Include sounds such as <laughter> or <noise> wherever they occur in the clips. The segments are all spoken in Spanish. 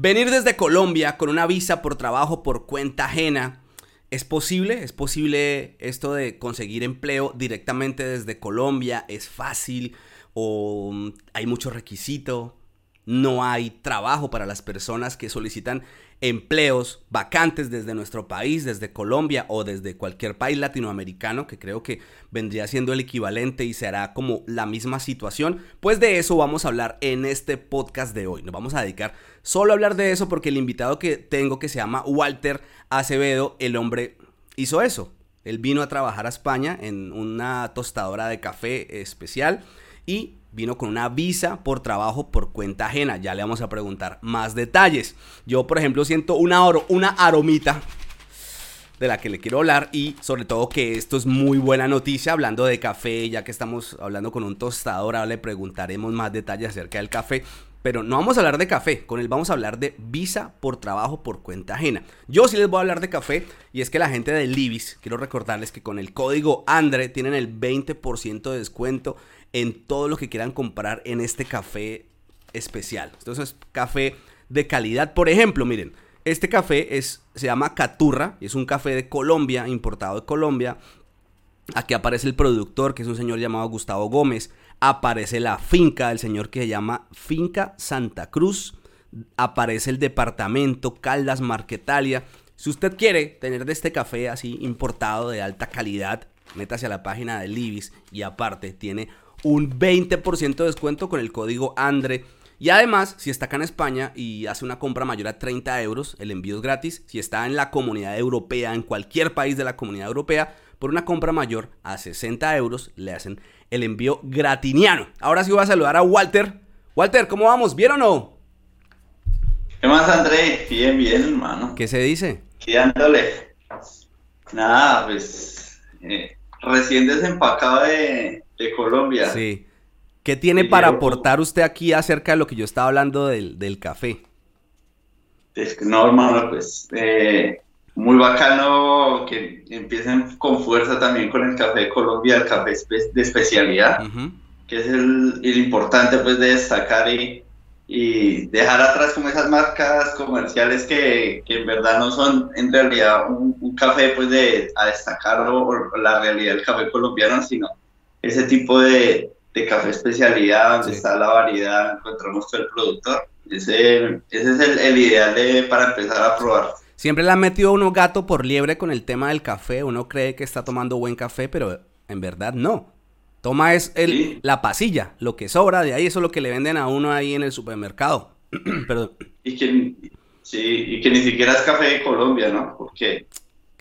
Venir desde Colombia con una visa por trabajo por cuenta ajena, ¿es posible? ¿Es posible esto de conseguir empleo directamente desde Colombia? ¿Es fácil? ¿O mm, hay mucho requisito? ¿No hay trabajo para las personas que solicitan empleos vacantes desde nuestro país, desde Colombia o desde cualquier país latinoamericano, que creo que vendría siendo el equivalente y será como la misma situación, pues de eso vamos a hablar en este podcast de hoy. Nos vamos a dedicar solo a hablar de eso porque el invitado que tengo que se llama Walter Acevedo, el hombre hizo eso. Él vino a trabajar a España en una tostadora de café especial y vino con una visa por trabajo por cuenta ajena. Ya le vamos a preguntar más detalles. Yo, por ejemplo, siento una, oro, una aromita de la que le quiero hablar y sobre todo que esto es muy buena noticia hablando de café, ya que estamos hablando con un tostador, ahora le preguntaremos más detalles acerca del café. Pero no vamos a hablar de café, con él vamos a hablar de visa por trabajo por cuenta ajena. Yo sí les voy a hablar de café y es que la gente de Libis, quiero recordarles que con el código ANDRE tienen el 20% de descuento en todo lo que quieran comprar en este café especial. Entonces, café de calidad. Por ejemplo, miren, este café es, se llama Caturra y es un café de Colombia, importado de Colombia. Aquí aparece el productor, que es un señor llamado Gustavo Gómez. Aparece la finca del señor que se llama Finca Santa Cruz. Aparece el departamento Caldas Marquetalia. Si usted quiere tener de este café así importado de alta calidad, métase a la página de Libis y aparte tiene un 20% de descuento con el código ANDRE. Y además, si está acá en España y hace una compra mayor a 30 euros, el envío es gratis. Si está en la comunidad europea, en cualquier país de la comunidad europea, por una compra mayor a 60 euros, le hacen el envío gratiniano. Ahora sí voy a saludar a Walter. Walter, ¿cómo vamos? ¿Bien o no? ¿Qué más, André? Bien, bien, hermano. ¿Qué se dice? Quedándole. Nada, pues eh, recién desempacado de, de Colombia. Sí. ¿Qué tiene para aportar usted aquí acerca de lo que yo estaba hablando del, del café? No, hermano, pues eh, muy bacano que empiecen con fuerza también con el café de Colombia, el café de especialidad, que es el, importante pues de destacar y, y, dejar atrás como esas marcas comerciales que, que en verdad no son en realidad un, café pues de a destacar o la realidad del café colombiano, sino ese tipo de, café especialidad, donde está la variedad, encontramos todo el productor. Ese, ese es el, ideal de, para empezar a probar. Siempre le han metido uno gato por liebre con el tema del café. Uno cree que está tomando buen café, pero en verdad no. Toma es el, la pasilla, lo que sobra de ahí, eso es lo que le venden a uno ahí en el supermercado. <clears throat> Perdón. Y que, sí, y que ni siquiera es café de Colombia, ¿no? Porque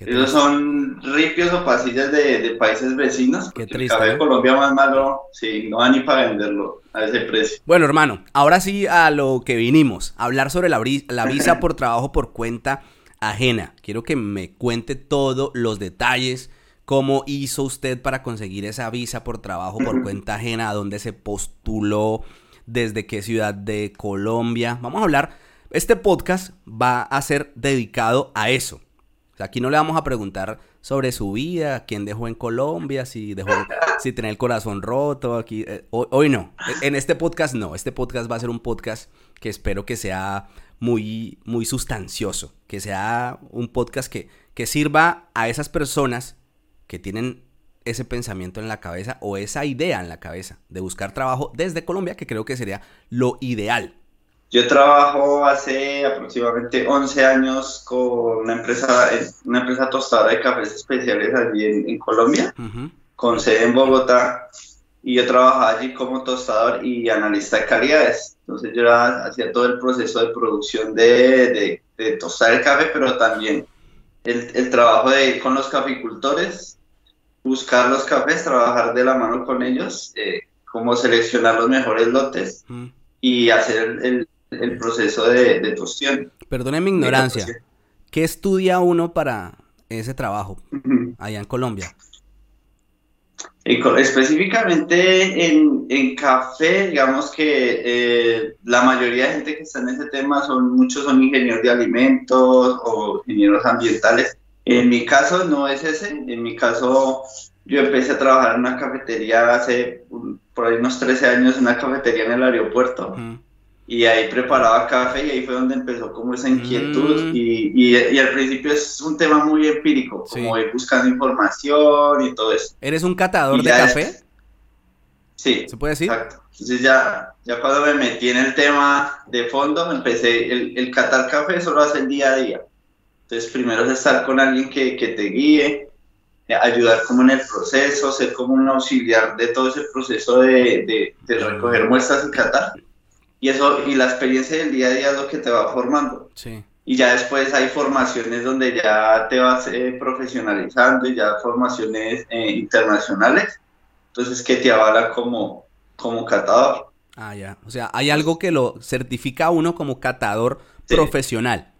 esos son ripios o pasillas de, países vecinos. Qué triste, el café de Colombia más malo, sí, no va ni para venderlo a ese precio. Bueno, hermano, ahora sí a lo que vinimos, hablar sobre la, la visa por trabajo por cuenta ajena. Quiero que me cuente todos los detalles, cómo hizo usted para conseguir esa visa por trabajo por <laughs> cuenta ajena, a dónde se postuló, desde qué ciudad de Colombia. Vamos a hablar, este podcast va a ser dedicado a eso aquí no le vamos a preguntar sobre su vida, quién dejó en Colombia, si dejó, si tiene el corazón roto, aquí, eh, hoy, no, en este podcast no, este podcast va a ser un podcast que espero que sea muy, muy sustancioso, que sea un podcast que, que sirva a esas personas que tienen ese pensamiento en la cabeza o esa idea en la cabeza de buscar trabajo desde Colombia, que creo que sería lo ideal. Yo trabajo hace aproximadamente 11 años con una empresa, una empresa tostadora de cafés especiales allí en, Colombia, con sede en Bogotá, y yo trabajaba allí como tostador y analista de calidades. Entonces yo hacía todo el proceso de producción de, de, tostar el café, pero también el, el, trabajo de ir con los caficultores, buscar los cafés, trabajar de la mano con ellos, eh, cómo seleccionar los mejores lotes y hacer el, el proceso de, de tostión. Perdone mi ignorancia. ¿Qué estudia uno para ese trabajo allá en Colombia? Específicamente en, en, café, digamos que eh, la mayoría de gente que está en ese tema son muchos son ingenieros de alimentos o ingenieros ambientales. En mi caso no es ese. En mi caso yo empecé a trabajar en una cafetería hace por ahí unos 13 años, en una cafetería en el aeropuerto y ahí preparaba café y ahí fue donde empezó como esa inquietud mm. y, y, al principio es un tema muy empírico, como ir buscando información y todo eso. ¿Eres un catador de café? Sí. ¿Se puede decir? Exacto. Entonces ya, ya cuando me metí en el tema de fondo, me empecé, el, el catar café solo hace el día a día. Entonces primero es estar con alguien que, que te guíe, ayudar como en el proceso, ser como un auxiliar de todo ese proceso de, de recoger muestras y catar y eso y la experiencia del día a día es lo que te va formando. Sí. Y ya después hay formaciones donde ya te vas eh, profesionalizando y ya formaciones eh, internacionales, entonces que te avala como, como catador. Ah, ya. O sea, hay algo que lo certifica uno como catador profesional.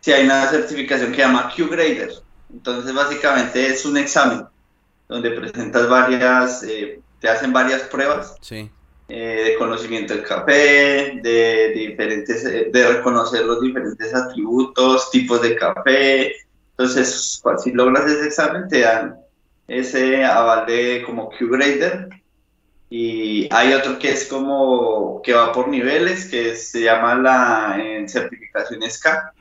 Sí, hay una certificación que se llama Q-Grader. Entonces, básicamente es un examen donde presentas varias, eh, te hacen varias pruebas. Sí eh, de conocimiento del café, de, diferentes, eh, de reconocer los diferentes atributos, tipos de café. Entonces, si logras ese examen, te dan ese aval de como Q-Grader. Y hay otro que es como que va por niveles, que se llama la en certificación SCA,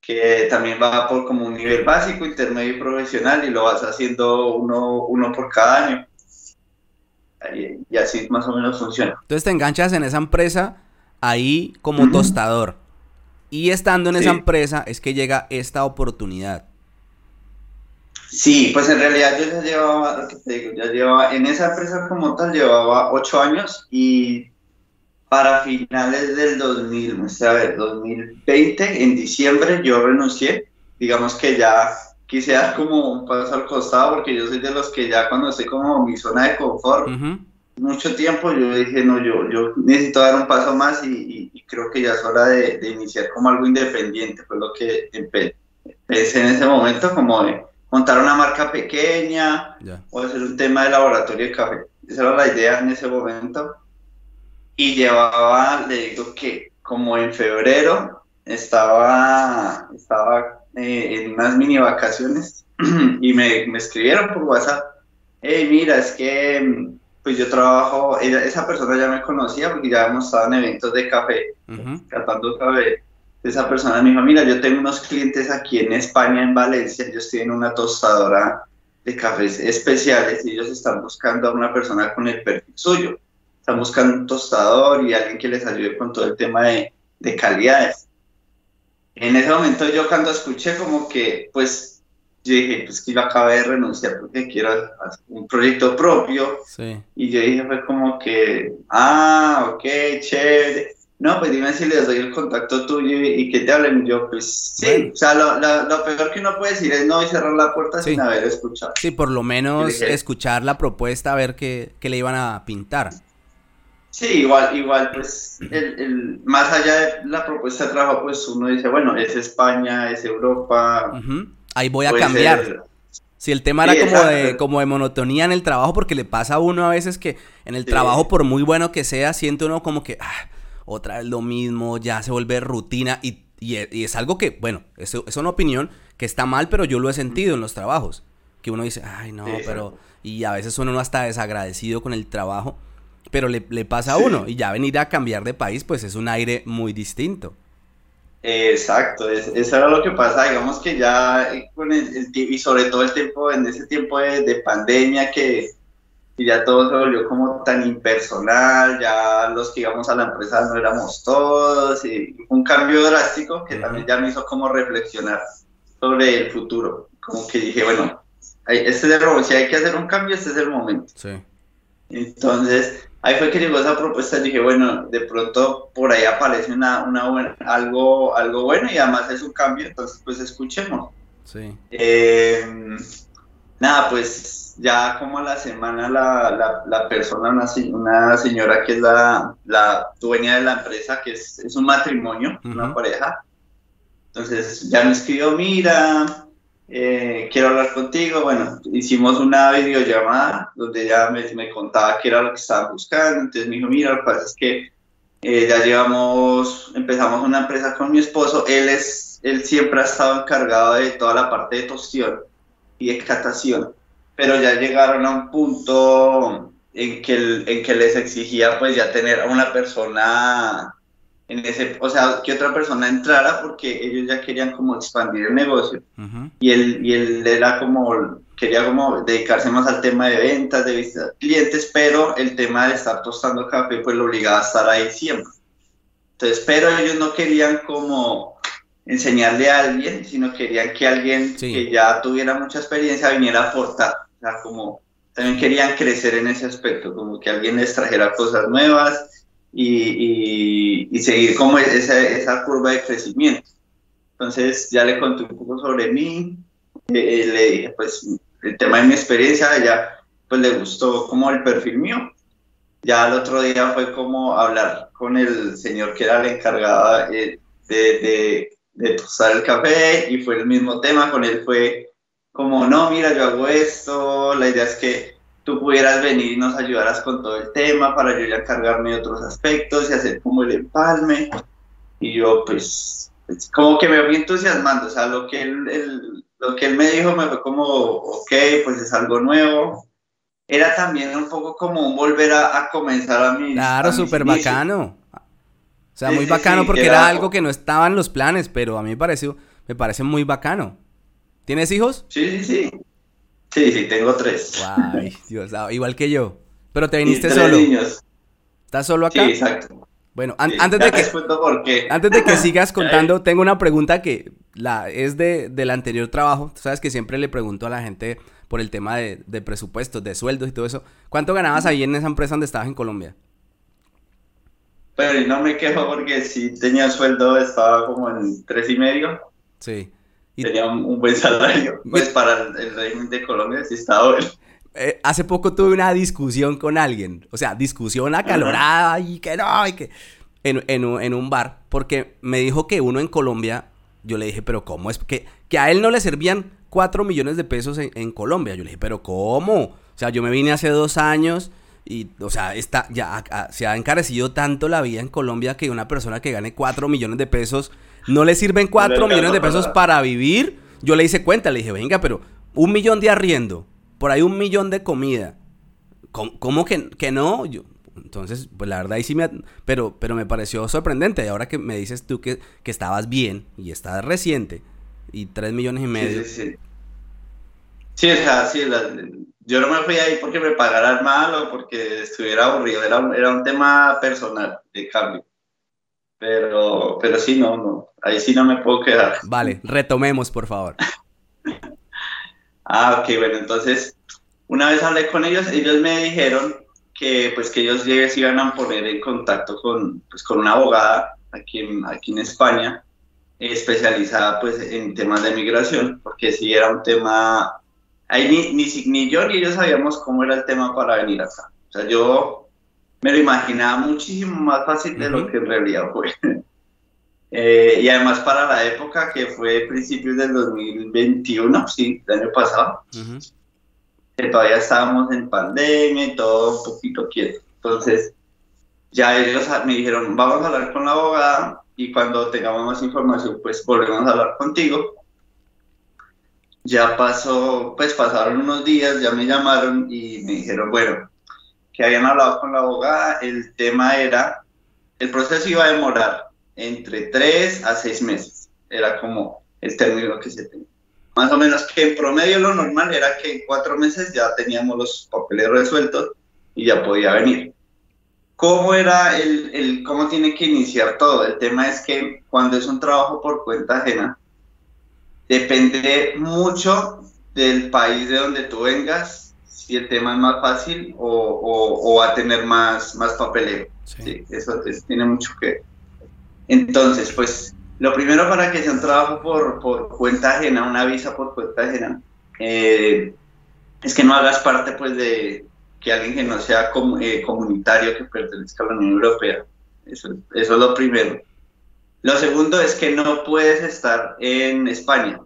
que también va por como un nivel básico, intermedio y profesional, y lo vas haciendo uno, uno por cada año y así más o menos funciona. Entonces te enganchas en esa empresa ahí como tostador. Y estando en esa empresa es que llega esta oportunidad. Sí, pues en realidad yo ya llevaba, lo que te digo, ya llevaba, en esa empresa como tal llevaba ocho años y para finales del 2000, a ver, 2020, en diciembre yo renuncié, digamos que ya quise dar como un paso al costado porque yo soy de los que ya cuando estoy como mi zona de confort, mucho tiempo yo dije, no, yo, yo necesito dar un paso más y, creo que ya es hora de, iniciar como algo independiente, fue lo que empecé en ese momento, como de montar una marca pequeña o hacer un tema de laboratorio de café. Esa era la idea en ese momento. Y llevaba, le digo que como en febrero estaba, estaba eh, en unas mini vacaciones <clears throat> y me, me, escribieron por WhatsApp, hey, mira, es que pues yo trabajo, esa persona ya me conocía porque ya hemos estado en eventos de café, catando café. Esa persona me dijo, mira, yo tengo unos clientes aquí en España, en Valencia, ellos tienen una tostadora de cafés especiales y ellos están buscando a una persona con el perfil suyo. Están buscando un tostador y alguien que les ayude con todo el tema de, de calidades en ese momento yo cuando escuché como que, pues, yo dije, pues que yo acabé de renunciar porque quiero hacer un proyecto propio. Sí. Y yo dije, fue como que, ah, ok, chévere. No, pues dime si les doy el contacto tuyo y, que te hablen. Yo, pues sí, o sea, lo, lo, peor que uno puede decir es no y cerrar la puerta sin haber escuchado. Sí, por lo menos escuchar la propuesta, a ver qué, qué le iban a pintar. Sí, igual, igual, pues, el, el, más allá de la propuesta de trabajo, pues uno dice, bueno, es España, es Europa. Ahí voy a cambiar. Si el tema era como de, como de monotonía en el trabajo, porque le pasa a uno a veces que en el trabajo, por muy bueno que sea, siente uno como que, ah, otra vez lo mismo, ya se vuelve rutina. Y, y, es algo que, bueno, eso es una opinión que está mal, pero yo lo he sentido en los trabajos. Que uno dice, ay, no, pero. Y a veces uno no está desagradecido con el trabajo pero le, pasa a uno y ya venir a cambiar de país pues es un aire muy distinto. Exacto, eso era lo que pasa, digamos que ya con el, y sobre todo el tiempo, en ese tiempo de, pandemia que, ya todo se volvió como tan impersonal, ya los que íbamos a la empresa no éramos todos, y un cambio drástico que también ya me hizo como reflexionar sobre el futuro, como que dije, bueno, este es el momento, si hay que hacer un cambio, este es el momento. Sí. Entonces, ahí fue que llegó esa propuesta y dije, bueno, de pronto por ahí aparece una, una buena, algo, algo bueno y además es un cambio, entonces pues escuchemos. Sí. Eh, nada, pues ya como a la semana la, la, persona, una, una, señora que es la, la, dueña de la empresa, que es, es un matrimonio, una pareja, entonces ya me escribió, mira, eh, quiero hablar contigo. Bueno, hicimos una videollamada donde ella me, contaba qué era lo que estaban buscando. Entonces me dijo, mira, lo que pasa es que eh, ya llevamos, empezamos una empresa con mi esposo. Él, es, él siempre ha estado encargado de toda la parte de tostión y de catación. Pero ya llegaron a un punto en que, en que les exigía pues ya tener a una persona en ese, o sea, que otra persona entrara porque ellos ya querían como expandir el negocio. Y, él, y él era como, quería como dedicarse más al tema de ventas, de visitar clientes, pero el tema de estar tostando café pues lo obligaba a estar ahí siempre. Entonces, pero ellos no querían como enseñarle a alguien, sino querían que alguien que ya tuviera mucha experiencia viniera a aportar, o sea, como también querían crecer en ese aspecto, como que alguien les trajera cosas nuevas, y, seguir como esa, esa, curva de crecimiento. Entonces ya le conté un poco sobre mí, eh, le dije pues el tema de mi experiencia, ella pues le gustó como el perfil mío. Ya el otro día fue como hablar con el señor que era el encargado eh, de, de, de tostar el café y fue el mismo tema, con él fue como, no, mira, yo hago esto, la idea es que tú pudieras venir y nos ayudaras con todo el tema para yo ya encargarme de otros aspectos y hacer como el empalme. Y yo, pues, pues como que me fui entusiasmando, o sea, lo que él, lo que él me dijo me fue como, ok, pues es algo nuevo. Era también un poco como un volver a, comenzar a mi... Claro, súper bacano. O sea, muy bacano porque era, algo que no estaba en los planes, pero a mí me pareció, me parece muy bacano. ¿Tienes hijos? Sí, sí, sí. Sí, sí, tengo tres. Dios, igual que yo. Pero te viniste solo. Niños. ¿Estás solo acá? Sí, exacto. Bueno, antes de que antes de que sigas <laughs> contando, tengo una pregunta que la es de del anterior trabajo. Tú sabes que siempre le pregunto a la gente por el tema de, de presupuestos, de sueldos y todo eso. ¿Cuánto ganabas ahí en esa empresa donde estabas en Colombia? Pero no me quejo porque si tenía sueldo estaba como en tres y medio. Sí. Tenía un, buen salario. <laughs> Pues para el, régimen de Colombia sí estaba bueno. Eh, hace poco tuve una discusión con alguien, o sea, discusión acalorada y que no, y que en, en, un bar, porque me dijo que uno en Colombia, yo le dije, pero ¿cómo es? Que, que a él no le servían 4 millones de pesos en, Colombia. Yo le dije, pero ¿cómo? O sea, yo me vine hace dos años y, o sea, está, ya se ha encarecido tanto la vida en Colombia que una persona que gane 4 millones de pesos no le sirven 4 millones de pesos para vivir. Yo le hice cuenta, le dije, venga, pero un millón de arriendo, por ahí un millón de comida. ¿Cómo, que, que, no? Yo, entonces, pues la verdad ahí sí me... Pero, pero me pareció sorprendente. Y ahora que me dices tú que, que estabas bien y estás reciente y 3 millones y medio. Sí, sí, sí. Sí, o sea, sí, yo no me fui ahí porque me pagaran mal o porque estuviera aburrido. Era era un tema personal de cambio. Pero, pero sí, no, no. Ahí sí no me puedo quedar. Vale, retomemos, por favor. ah, ok, bueno, entonces, una vez hablé con ellos, ellos me dijeron que pues que ellos se iban a poner en contacto con, pues, con una abogada aquí en, aquí en España, especializada pues en temas de migración, porque si era un tema, ahí ni, ni, ni yo ni ellos sabíamos cómo era el tema para venir acá. O sea, yo me lo imaginaba muchísimo más fácil de lo que en realidad fue. <laughs> Eh, y además para la época que fue principios del 2021, sí, el año pasado, que todavía estábamos en pandemia y todo un poquito quieto. Entonces, ya ellos me dijeron, vamos a hablar con la abogada y cuando tengamos más información, pues volvemos a hablar contigo. Ya pasó, pues pasaron unos días, ya me llamaron y me dijeron, bueno, que habían hablado con la abogada, el tema era, el proceso iba a demorar entre tres a seis meses, era como el término que se tenía. Más o menos que en promedio lo normal era que en cuatro meses ya teníamos los papeles resueltos y ya podía venir. ¿Cómo era el, el, cómo tiene que iniciar todo? El tema es que cuando es un trabajo por cuenta ajena, depende mucho del país de donde tú vengas, si el tema es más fácil o, o, va a tener más, más papeleo. Sí. eso, tiene mucho que Entonces, pues, lo primero para que sea un trabajo por, por cuenta ajena, una visa por cuenta ajena, eh, es que no hagas parte, pues, de que alguien que no sea eh, comunitario, que pertenezca a la Unión Europea. Eso, eso es lo primero. Lo segundo es que no puedes estar en España.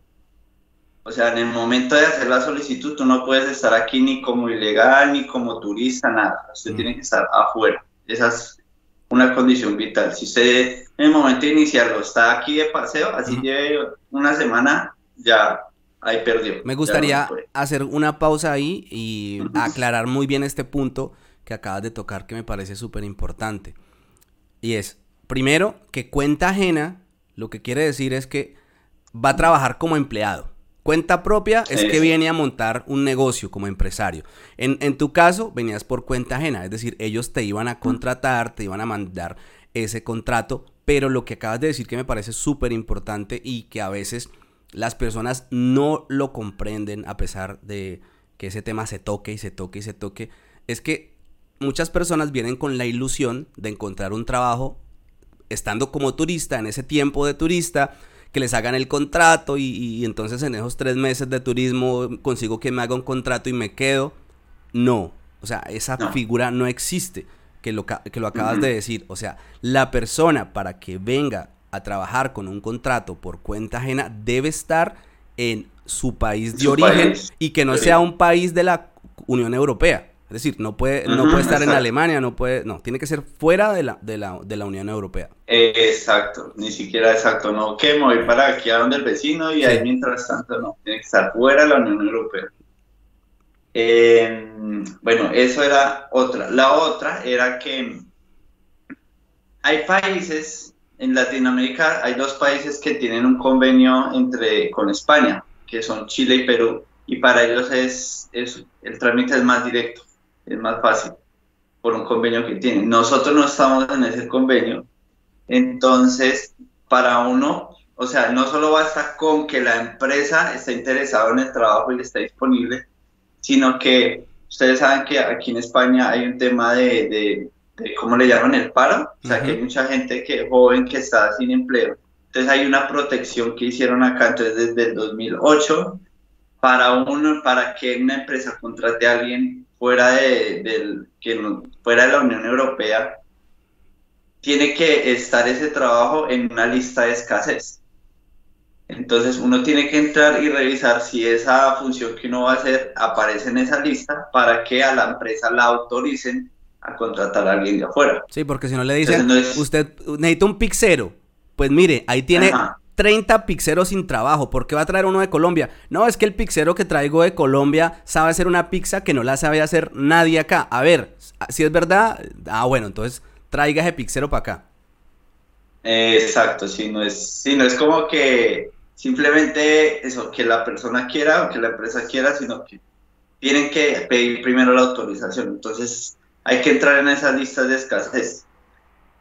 O sea, en el momento de hacer la solicitud, tú no puedes estar aquí ni como ilegal, ni como turista, nada. Usted mm. tiene que estar afuera. Esa es una condición vital. Si usted en el momento de iniciarlo está aquí de paseo, así lleve una semana, ya ahí perdió. Me gustaría hacer una pausa ahí y aclarar muy bien este punto que acabas de tocar que me parece súper importante. Y es, primero, que cuenta ajena, lo que quiere decir es que va a trabajar como empleado. Cuenta propia es que viene a montar un negocio como empresario. En, en, tu caso, venías por cuenta ajena, es decir, ellos te iban a contratar, te iban a mandar ese contrato, pero lo que acabas de decir que me parece súper importante y que a veces las personas no lo comprenden a pesar de que ese tema se toque y se toque y se toque, es que muchas personas vienen con la ilusión de encontrar un trabajo estando como turista, en ese tiempo de turista, que les hagan el contrato y, entonces en esos tres meses de turismo consigo que me haga un contrato y me quedo. No, o sea, esa figura no existe, que lo, que lo acabas de decir. O sea, la persona para que venga a trabajar con un contrato por cuenta ajena debe estar en su país de origen y que no sea un país de la Unión Europea. Es decir, no puede, no puede estar en Alemania, no puede, no, tiene que ser fuera de la, de la, de la Unión Europea. exacto, ni siquiera exacto, no que me para aquí a donde el vecino y ahí mientras tanto no, tiene que estar fuera de la Unión Europea. Em, bueno, eso era otra. La otra era que hay países en Latinoamérica, hay dos países que tienen un convenio entre con España, que son Chile y Perú, y para ellos es, es el trámite es más directo es más fácil por un convenio que tienen. Nosotros no estamos en ese convenio, entonces para uno, o sea, no solo basta con que la empresa esté interesada en el trabajo y esté disponible, sino que ustedes saben que aquí en España hay un tema de, de, ¿cómo le llaman? El paro, o sea, que hay mucha gente que joven que está sin empleo. Entonces hay una protección que hicieron acá, entonces desde el 2008, para uno, para que una empresa contrate a alguien fuera de, del, que fuera de la Unión Europea, tiene que estar ese trabajo en una lista de escasez. Entonces uno tiene que entrar y revisar si esa función que uno va a hacer aparece en esa lista para que a la empresa la autoricen a contratar a alguien de afuera. Sí, porque si no le dicen, usted necesita un pixero, pues mire, ahí tiene 30 pixeros sin trabajo. ¿Por qué va a traer uno de Colombia? No, es que el pixero que traigo de Colombia sabe hacer una pizza que no la sabe hacer nadie acá. A ver, si es verdad, ah, bueno, entonces traiga ese pixero para acá. exacto, si no es, si no es como que simplemente eso, que la persona quiera o que la empresa quiera, sino que tienen que pedir primero la autorización. Entonces hay que entrar en esas listas de escasez.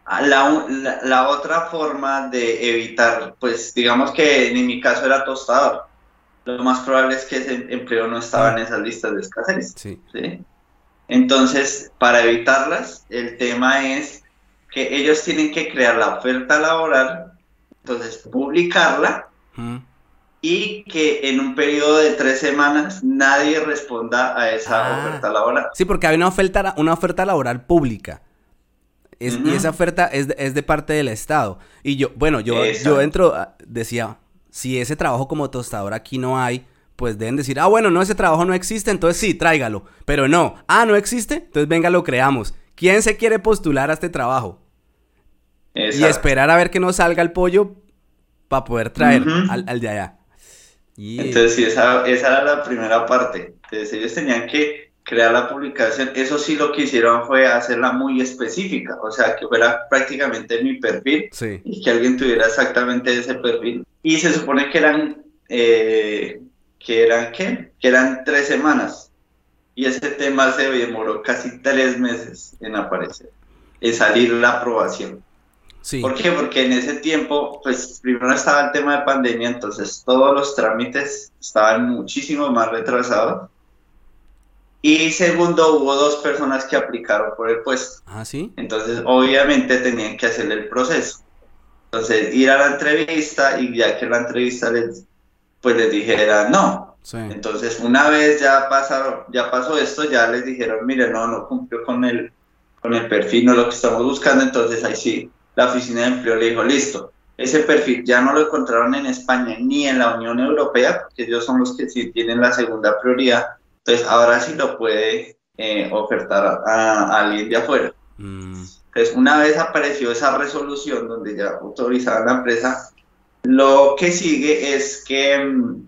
Ah, la, la, otra forma de evitar, pues digamos que en mi caso era tostador. Lo más probable es que ese empleo no estaba en esas listas de escasez. Sí. Entonces, para evitarlas, el tema es que ellos tienen que crear la oferta laboral, entonces publicarla y que en un periodo de tres semanas nadie responda a esa ah. oferta laboral. Sí, porque hay una oferta, una oferta laboral pública. Y esa oferta es de, es de, parte del Estado. Y yo, bueno, yo, yo entro, ah, decía, si ese trabajo como tostador aquí no hay, pues deben decir, ah, bueno, no, ese trabajo no existe, entonces sí, tráigalo. Pero no, ah, no existe, entonces venga, lo creamos. ¿Quién se quiere postular a este trabajo? Y esperar a ver que no salga el pollo para poder traer al, de allá. Entonces, sí, esa, esa era la primera parte. Entonces, ellos tenían que crear la publicación, eso sí lo que hicieron fue hacerla muy específica, o sea, que fuera prácticamente mi perfil y que alguien tuviera exactamente ese perfil. Y se supone que eran, eh, que eran, ¿qué? Que eran tres semanas. Y ese tema se demoró casi tres meses en aparecer, en salir la aprobación. Sí. ¿Por qué? Porque en ese tiempo, pues primero estaba el tema de pandemia, entonces todos los trámites estaban muchísimo más retrasados y segundo, hubo dos personas que aplicaron por el puesto. Ah, sí. Entonces, obviamente tenían que hacerle el proceso. Entonces, ir a la entrevista y ya que la entrevista les, pues les dijera no. Sí. Entonces, una vez ya pasaron, ya pasó esto, ya les dijeron, mire, no, no cumplió con el, con el perfil, no lo que estamos buscando. Entonces, ahí sí, la oficina de empleo le dijo, listo, ese perfil ya no lo encontraron en España ni en la Unión Europea, porque ellos son los que sí tienen la segunda prioridad entonces, ahora sí lo puede eh, ofertar a, alguien de afuera. Mm. Entonces, una vez apareció esa resolución donde ya autorizaban la empresa, lo que sigue es que mm,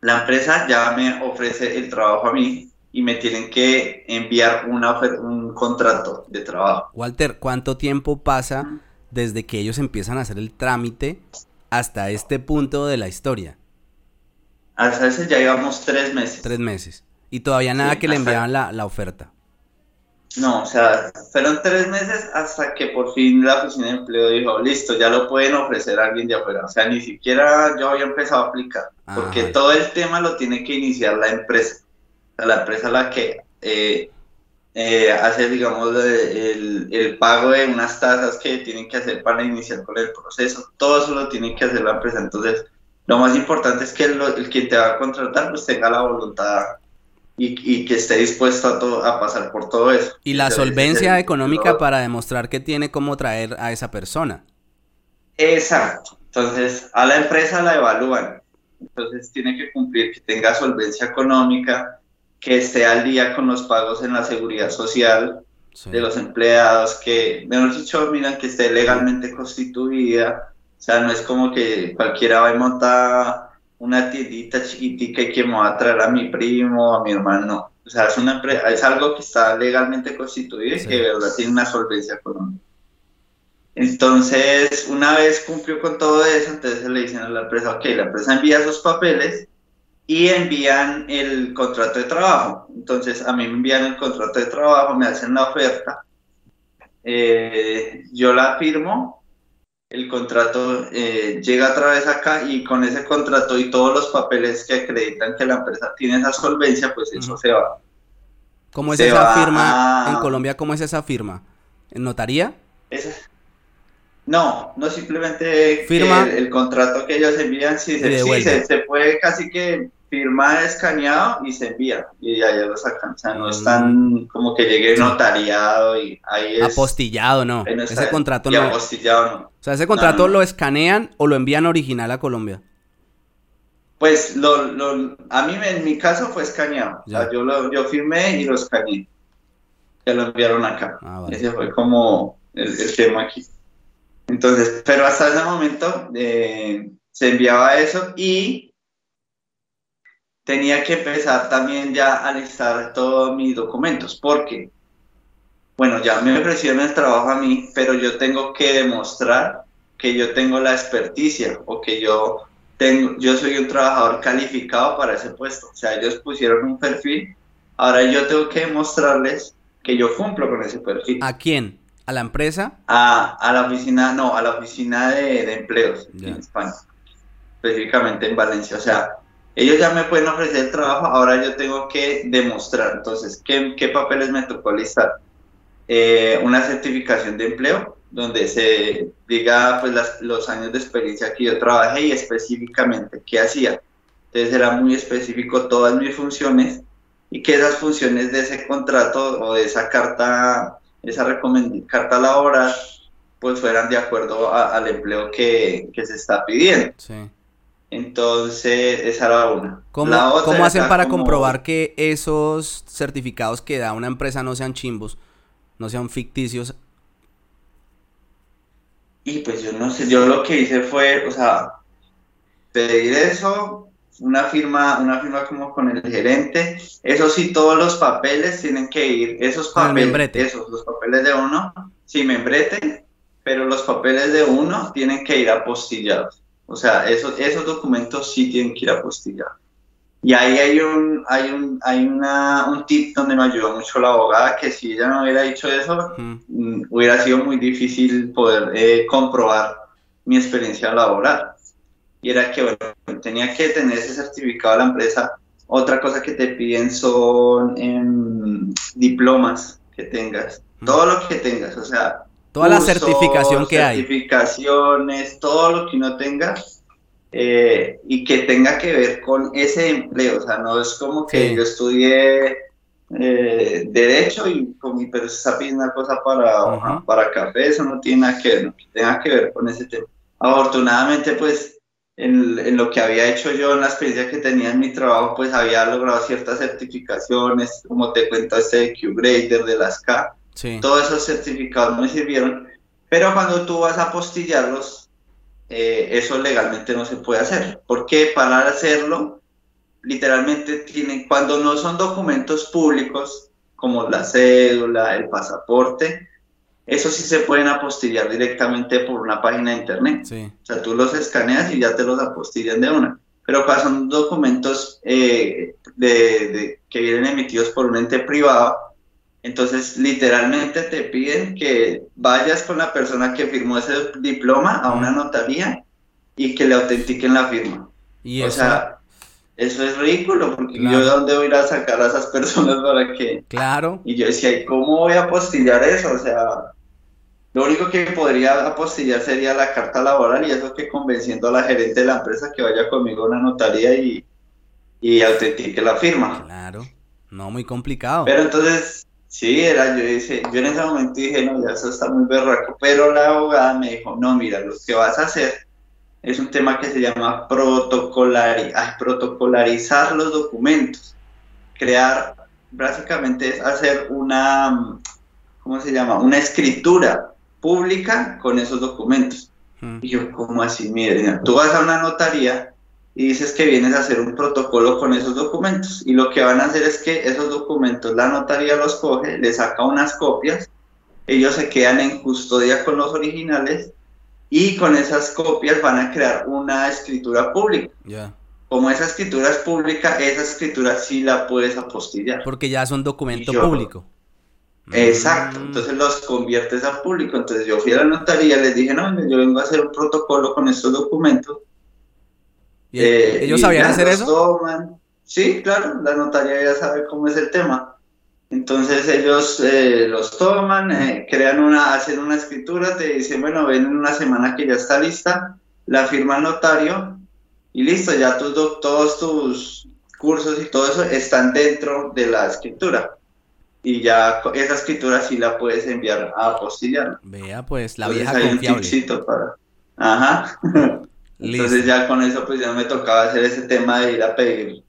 la empresa ya me ofrece el trabajo a mí y me tienen que enviar una un contrato de trabajo. Walter, ¿cuánto tiempo pasa desde que ellos empiezan a hacer el trámite hasta este punto de la historia? Hasta ese ya llevamos tres meses. Tres meses. Y todavía nada que le enviaban la, la oferta. No, o sea, fueron tres meses hasta que por fin la oficina de empleo dijo, listo, ya lo pueden ofrecer a alguien de afuera. O sea, ni siquiera yo había empezado a aplicar, porque todo el tema lo tiene que iniciar la empresa. O sea, la empresa la que eh, eh, hace, digamos, el, el, pago de unas tasas que tienen que hacer para iniciar con el proceso. Todo eso lo tiene que hacer la empresa. Entonces, lo más importante es que el, el quien te va a contratar pues tenga la voluntad y, que esté dispuesto a, todo, a pasar por todo eso. Y la solvencia económica para demostrar que tiene cómo traer a esa persona. Exacto. Entonces, a la empresa la evalúan. Entonces, tiene que cumplir que tenga solvencia económica, que esté al día con los pagos en la seguridad social de los empleados, que, mejor dicho, miran que esté legalmente constituida. O sea, no es como que cualquiera va a montar una tiendita chiquitica y que me va a traer a mi primo, a mi hermano. O sea, es, una es algo que está legalmente constituido y que de verdad tiene una solvencia económica. Entonces, una vez cumplió con todo eso, entonces le dicen a la empresa, ok, la empresa envía sus papeles y envían el contrato de trabajo. Entonces, a mí me envían el contrato de trabajo, me hacen la oferta, eh, yo la firmo el contrato eh, llega otra vez acá y con ese contrato y todos los papeles que acreditan que la empresa tiene esa solvencia, pues eso se va. ¿Cómo es esa firma en Colombia? ¿Cómo es esa firma? ¿En notaría? No, no simplemente firma el, contrato que ellos envían, sí, se, puede casi que firma escaneado y se envía y allá lo sacan. O sea, no es tan mm. como que llegue notariado y ahí es. Apostillado, no. ese contrato no. Apostillado, no. O sea, ese contrato lo escanean o lo envían original a Colombia. Pues lo, lo, a mí en mi caso fue escaneado. O sea, yo, lo, yo firmé y lo escaneé. Que lo enviaron acá. Ah, ese fue como el, tema aquí. Entonces, pero hasta ese momento eh, se enviaba eso y tenía que empezar también ya a listar todos mis documentos, porque, bueno, ya me ofrecieron el trabajo a mí, pero yo tengo que demostrar que yo tengo la experticia o que yo tengo, yo soy un trabajador calificado para ese puesto. O sea, ellos pusieron un perfil, ahora yo tengo que demostrarles que yo cumplo con ese perfil. ¿A quién? ¿A la empresa? A, a la oficina, no, a la oficina de, de empleos en España, específicamente en Valencia. O sea, ellos ya me pueden ofrecer el trabajo, ahora yo tengo que demostrar. Entonces, ¿qué, qué papeles me tocó listar? Eh, una certificación de empleo, donde se diga pues los años de experiencia que yo trabajé y específicamente qué hacía. Entonces era muy específico todas mis funciones y que esas funciones de ese contrato o de esa carta, esa carta laboral, pues fueran de acuerdo al empleo que, que, se está pidiendo. Sí. Entonces, esa era una. ¿Cómo, hacen para comprobar que esos certificados que da una empresa no sean chimbos, no sean ficticios? Y pues yo no sé, yo lo que hice fue, o sea, pedir eso, una firma, una firma como con el gerente, eso sí, todos los papeles tienen que ir, esos papeles, esos, los papeles de uno, sí, membrete, pero los papeles de uno tienen que ir apostillados. O sea, esos, esos documentos sí tienen que ir apostillados. Y ahí hay un, hay un, hay una, un tip donde me ayudó mucho la abogada, que si ella no hubiera dicho eso, mm, hubiera sido muy difícil poder eh, comprobar mi experiencia laboral. Y era que, bueno, tenía que tener ese certificado de la empresa. Otra cosa que te piden son em, diplomas que tengas, todo lo que tengas, o sea, Toda la certificación que hay. Certificaciones, todo lo que uno tenga eh, y que tenga que ver con ese empleo. O sea, no es como que yo estudié eh, Derecho y con mi está pidiendo una cosa para, para café, eso no tiene nada que ver, que tenga que ver con ese tema. Afortunadamente, pues en, en, lo que había hecho yo, en la experiencia que tenía en mi trabajo, pues había logrado ciertas certificaciones, como te cuento este Q-Grader de las K, todos esos certificados me sirvieron, pero cuando tú vas a apostillarlos, eh, eso legalmente no se puede hacer, porque para hacerlo, literalmente tienen, cuando no son documentos públicos, como la cédula, el pasaporte, eso sí se pueden apostillar directamente por una página de internet. O sea, tú los escaneas y ya te los apostillan de una. Pero cuando son documentos eh, de, que vienen emitidos por un ente privado, entonces literalmente te piden que vayas con la persona que firmó ese diploma a una notaría y que le autentiquen la firma. ¿Y o sea, eso es ridículo, porque yo de dónde voy a ir a sacar a esas personas para que... Claro. Y yo decía, ¿y cómo voy a apostillar eso? O sea, lo único que podría apostillar sería la carta laboral y eso que convenciendo a la gerente de la empresa que vaya conmigo a una notaría y, y autentique la firma. Claro, no muy complicado. Pero entonces, sí, era, yo, dije, yo en ese momento dije, no, ya eso está muy berraco, pero la abogada me dijo, no, mira, lo que vas a hacer es un tema que se llama protocolarizar los documentos. Crear, básicamente es hacer una, ¿cómo se llama? Una escritura pública con esos documentos. Hmm. Y yo, ¿cómo así? Mire, tú vas a una notaría y dices que vienes a hacer un protocolo con esos documentos. Y lo que van a hacer es que esos documentos, la notaría los coge, le saca unas copias, ellos se quedan en custodia con los originales y con esas copias van a crear una escritura pública. Como esa escritura es pública, esa escritura sí la puedes apostillar. Porque ya son documento público. Exacto, mm. entonces los conviertes a público. Entonces yo fui a la notaría, les dije, no, yo vengo a hacer un protocolo con estos documentos. ¿Y eh, ¿Ellos sabían hacer eso? Sí, claro, la notaría ya sabe cómo es el tema. Entonces ellos eh, los toman, eh, crean una, hacen una escritura, te dicen, bueno, ven en una semana que ya está lista, la firma el notario y listo, ya tus, todos tus cursos y todo eso están dentro de la escritura. Y ya esa escritura sí la puedes enviar a apostillar. Vea, pues, la vieja confiable. para... Ajá. <laughs> Entonces ya con eso pues ya me tocaba hacer ese tema de ir a pedir,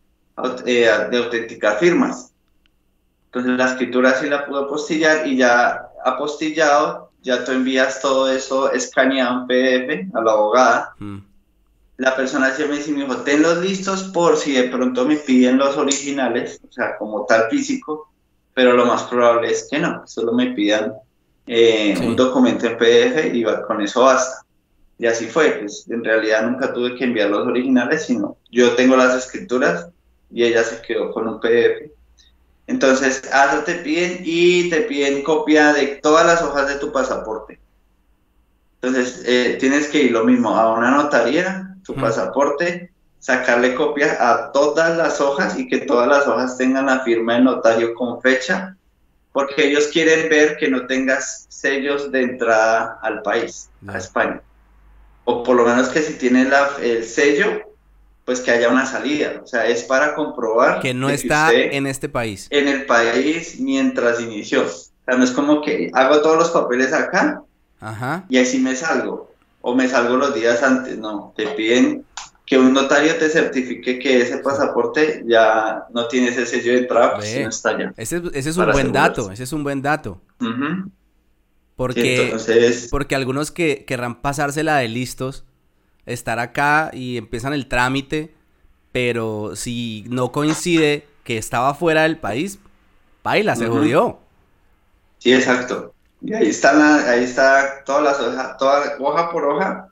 eh, de autenticar firmas. Entonces la escritura sí la pudo apostillar y ya apostillado, ya tú envías todo eso escaneado en PDF a la abogada. Mm. La persona se me dice, me dijo, tenlos listos por si de pronto me piden los originales, o sea, como tal físico, pero lo más probable es que no, solo me pidan eh, un documento en PDF y con eso basta. Y así fue, pues en realidad nunca tuve que enviar los originales, sino yo tengo las escrituras y ella se quedó con un PDF entonces, eso te piden y te piden copia de todas las hojas de tu pasaporte. Entonces, eh, tienes que ir lo mismo a una notaría, tu pasaporte, sacarle copia a todas las hojas y que todas las hojas tengan la firma del notario con fecha, porque ellos quieren ver que no tengas sellos de entrada al país, a España. O por lo menos que si tienes el sello, pues que haya una salida. O sea, es para comprobar que no está en este país. En el país mientras inició. O sea, no es como que hago todos los papeles acá y así me salgo. O me salgo los días antes. No, te piden que un notario te certifique que ese pasaporte ya no tiene ese sello de entrada, pues no está allá. Ese, es un buen dato, ese es un buen dato. Porque, porque algunos que querrán pasársela de listos estar acá y empiezan el trámite, pero si no coincide que estaba fuera del país, baila, se jodió. Sí, exacto. Y ahí está, la, ahí está todas las hojas, toda hoja por hoja,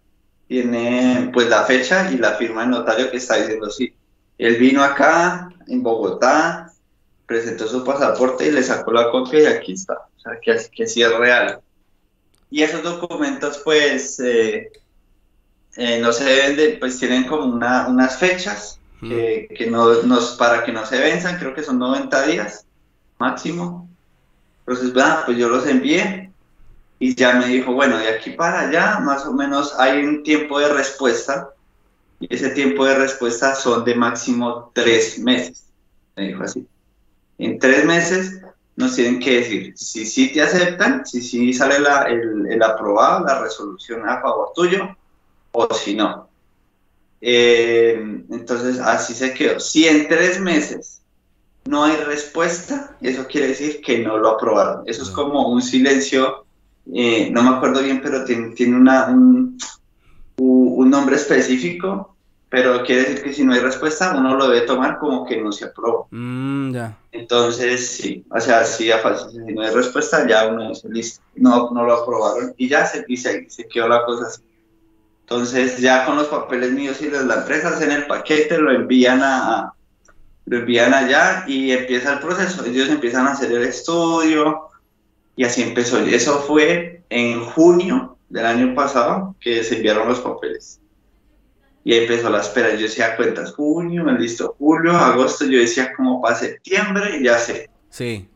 tiene pues la fecha y la firma del notario que está diciendo sí. Él vino acá, en Bogotá, presentó su pasaporte y le sacó la copia y aquí está. O sea, que, que sí es real. Y esos documentos, pues, eh, eh, no se deben de, pues tienen como una, unas fechas que, que no, nos, para que no se venzan, creo que son 90 días máximo. Entonces, pues yo los envié y ya me dijo, bueno, de aquí para allá más o menos hay un tiempo de respuesta y ese tiempo de respuesta son de máximo tres meses. Me dijo así. En tres meses nos tienen que decir si sí te aceptan, si sí sale la, el, el aprobado, la resolución a favor tuyo, o si no. Eh, entonces, así se quedó. Si en tres meses no hay respuesta, eso quiere decir que no lo aprobaron. Eso es como un silencio, eh, no me acuerdo bien, pero tiene, tiene una, un, un, nombre específico pero quiere decir que si no hay respuesta, uno lo debe tomar como que no se aprobó. Mm. Entonces, sí, o sea, sí, fácil, si no hay respuesta, ya uno dice, listo, no, no lo aprobaron y ya se, y se, se quedó la cosa así. Entonces, ya con los papeles míos y de la empresa hacen el paquete, lo envían a, lo envían allá y empieza el proceso. Ellos empiezan a hacer el estudio y así empezó. Eso fue en junio del año pasado que se enviaron los papeles y empezó la espera. Yo decía cuentas, junio, listo, julio, agosto, yo decía como para septiembre, ya sé. Sí.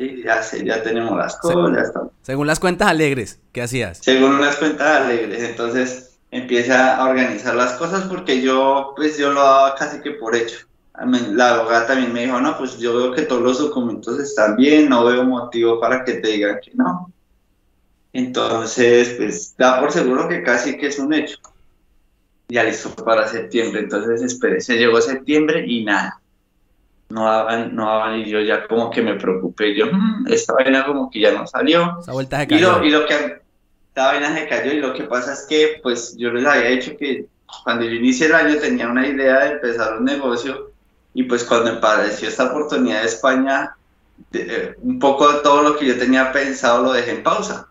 ya sé, ya tenemos las cosas, ya estamos. Según las cuentas alegres, ¿qué hacías? Según las cuentas alegres, entonces empieza a organizar las cosas porque yo, pues yo lo daba casi que por hecho. La abogada también me dijo, no, pues yo veo que todos los documentos están bien, no veo motivo para que te digan que no. Entonces, pues da por seguro que casi que es un hecho ya listo para septiembre. Entonces esperé, se llegó septiembre y nada. No daban, no daban y yo ya como que me preocupé. Yo, mm, esta vaina como que ya no salió. Esa vuelta se cayó. Y lo, y lo que, esta vaina se cayó y lo que pasa es que pues yo les había dicho que cuando yo inicié el año tenía una idea de empezar un negocio y pues cuando me apareció esta oportunidad de España, eh, un poco de todo lo que yo tenía pensado lo dejé en pausa.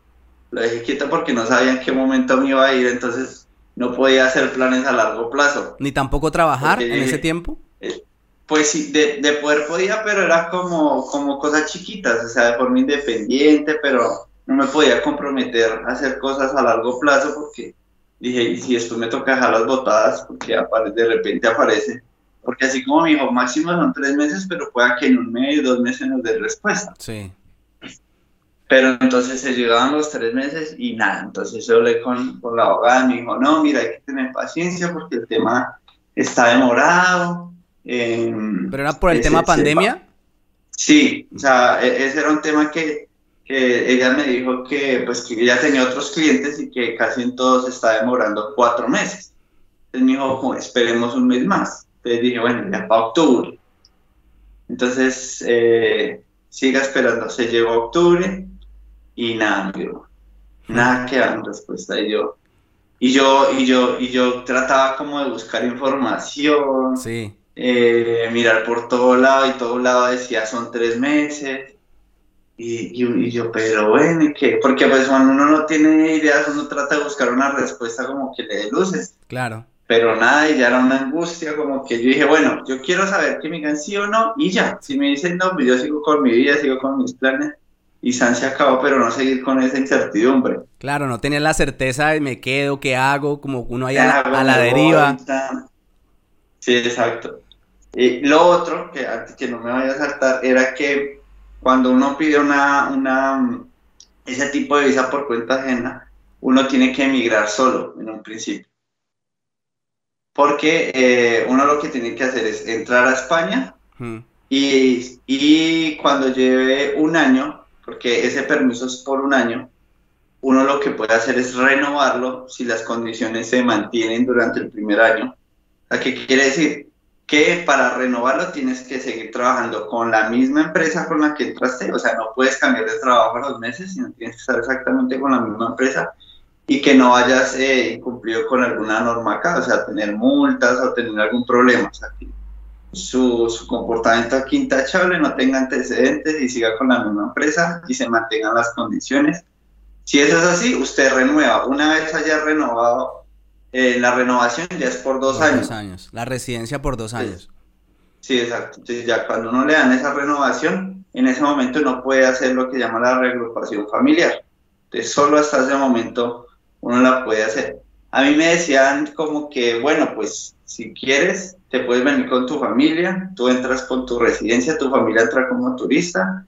Lo dejé quieto porque no sabía en qué momento me iba a ir, entonces no podía hacer planes a largo plazo. ¿Ni tampoco trabajar en ese tiempo? Eh, pues sí, de, de, poder podía, pero era como, como cosas chiquitas, o sea, de forma independiente, pero no me podía comprometer a hacer cosas a largo plazo porque dije, y si esto me toca dejar las botadas, porque de repente aparece, porque así como mi hijo, máximo son tres meses, pero pueda que en un mes, dos meses nos dé respuesta. Sí. Pero entonces se llegaban los tres meses y nada, entonces yo hablé con, con la abogada y me dijo, no, mira, hay que tener paciencia porque el tema está demorado. Em, ¿Pero era por el tema pandemia? Sí, o sea, e, ese era un tema que, que, ella me dijo que pues que ella tenía otros clientes y que casi en todos está demorando cuatro meses. Entonces me dijo, esperemos un mes más. Entonces dije, bueno, ya para octubre. Entonces, eh, siga esperando, se llegó octubre y nada, nada que dar respuesta. Y yo, y yo, y yo, y yo trataba como de buscar información, sí. Eh, mirar por todo lado y todo lado decía son tres meses. Y, y, yo, pero bueno, ¿qué? Porque pues cuando uno no tiene ideas, uno trata de buscar una respuesta como que le dé luces. Claro. Pero nada, y ya era una angustia, como que yo dije, bueno, yo quiero saber que me digan sí o no, y ya. Si me dicen no, pues yo sigo con mi vida, sigo con mis planes y San se acabó, pero no seguir con esa incertidumbre. Claro, no tener la certeza de me quedo, qué hago, como uno ahí a la, deriva. Sí, exacto. Y lo otro, que antes que no me vaya a saltar, era que cuando uno pide una, una, ese tipo de visa por cuenta ajena, uno tiene que emigrar solo en un principio. Porque eh, uno lo que tiene que hacer es entrar a España y, y cuando lleve un año porque ese permiso es por un año, uno lo que puede hacer es renovarlo si las condiciones se mantienen durante el primer año. ¿Qué quiere decir? Que para renovarlo tienes que seguir trabajando con la misma empresa con la que entraste, o sea, no puedes cambiar de trabajo a los meses, sino tienes que estar exactamente con la misma empresa y que no hayas eh, incumplido con alguna norma acá, o sea, tener multas o tener algún problema. O sea, su, su, comportamiento aquí intachable, no tenga antecedentes y siga con la misma empresa y se mantengan las condiciones. Si eso es así, usted renueva. Una vez haya renovado, eh, la renovación ya es por dos años. años. La residencia por dos años. Sí, exacto. Entonces ya cuando uno le dan esa renovación, en ese momento no puede hacer lo que llama la reagrupación familiar. Entonces solo hasta ese momento uno la puede hacer. A mí me decían como que, bueno, pues si quieres, te puedes venir con tu familia, tú entras con tu residencia, tu familia entra como turista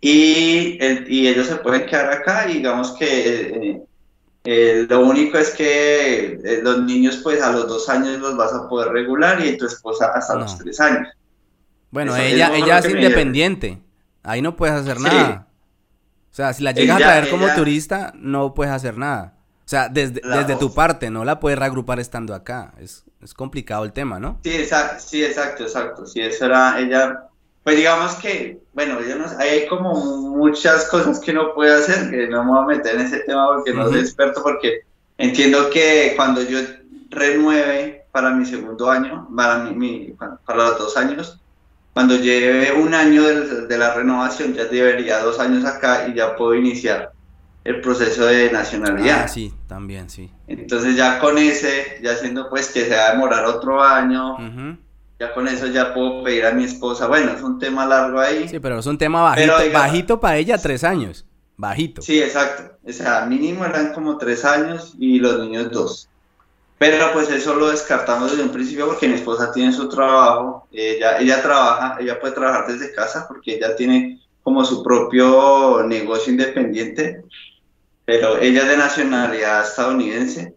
y, y ellos se pueden quedar acá y digamos que eh, eh, lo único es que eh, los niños pues a los dos años los vas a poder regular y tu esposa hasta los tres años. Bueno, ella, es ella es independiente, ahí no puedes hacer nada. O sea, si la llegas a traer como turista, no puedes hacer nada. O sea, desde, desde tu parte, no la puedes reagrupar estando acá. Es, es complicado el tema, ¿no? Sí, exacto, sí, exacto, exacto. Sí, eso era ella. Pues digamos que, bueno, yo no, hay como muchas cosas que uno puede hacer, que no me voy a meter en ese tema porque no soy experto, porque entiendo que cuando yo renueve para mi segundo año, para, mi, para los dos años. Cuando lleve un año de, de, la renovación, ya debería dos años acá y ya puedo iniciar el proceso de nacionalidad. Ah, sí, también, sí. Entonces ya con ese, ya siendo pues que se va a demorar otro año, ya con eso ya puedo pedir a mi esposa, bueno, es un tema largo ahí. Sí, pero es un tema bajito, bajito para ella, tres años, bajito. Sí, exacto, o sea, mínimo eran como tres años y los niños dos. Pero pues eso lo descartamos desde un principio porque mi esposa tiene su trabajo, ella, ella trabaja, ella puede trabajar desde casa porque ella tiene como su propio negocio independiente, pero ella es de nacionalidad estadounidense,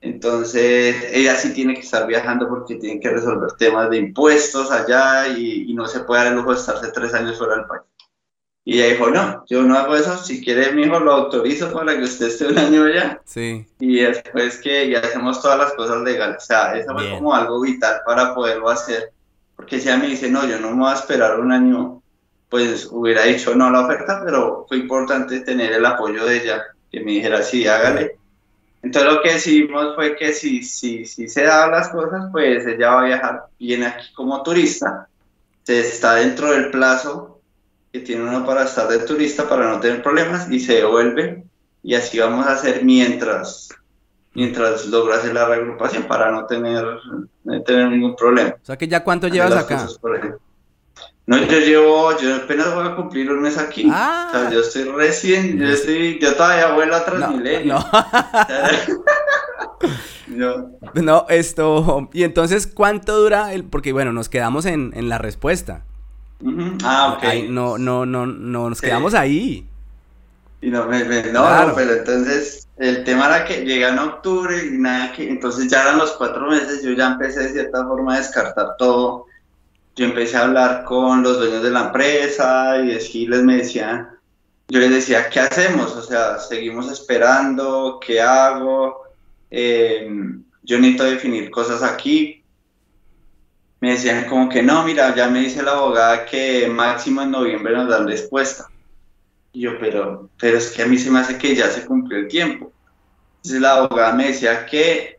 entonces ella sí tiene que estar viajando porque tiene que resolver temas de impuestos allá y, no se puede dar el lujo de estarse tres años fuera del país. Y ella dijo, no, yo no hago eso, si quiere mi hijo lo autorizo para que usted esté un año allá. Sí. Y después que ya hacemos todas las cosas legales. O sea, eso fue como algo vital para poderlo hacer. Porque si ella me dice, no, yo no me voy a esperar un año, pues hubiera dicho no a la oferta, pero fue importante tener el apoyo de ella, que me dijera, sí, hágale. Entonces lo que decidimos fue que si, si, si se daban las cosas, pues ella va a viajar, viene aquí como turista, se está dentro del plazo que tiene uno para estar de turista, para no tener problemas, y se devuelve. Y así vamos a hacer mientras, mientras logra hacer la reagrupación para no tener, no tener ningún problema. O sea que ya cuánto llevas acá? No, yo llevo, yo apenas voy a cumplir un mes aquí. Ah. O sea, yo estoy recién, yo estoy, yo todavía vuelo a Transmilenio. No. <laughs> no. esto, y entonces, ¿cuánto dura el, porque bueno, nos quedamos en, en la respuesta. Ah, ok. no, no, no, no, nos quedamos ahí. Y no, me, no, pero entonces el tema era que llega en octubre y nada que, entonces ya eran los cuatro meses, yo ya empecé de cierta forma a descartar todo. Yo empecé a hablar con los dueños de la empresa y decirles, me decían, yo les decía, ¿qué hacemos? O sea, seguimos esperando, ¿qué hago? Eh, yo necesito definir cosas aquí, me decían como que no, mira, ya me dice la abogada que máximo en noviembre nos dan respuesta. Y yo, pero, pero es que a mí se me hace que ya se cumplió el tiempo. Entonces la abogada me decía que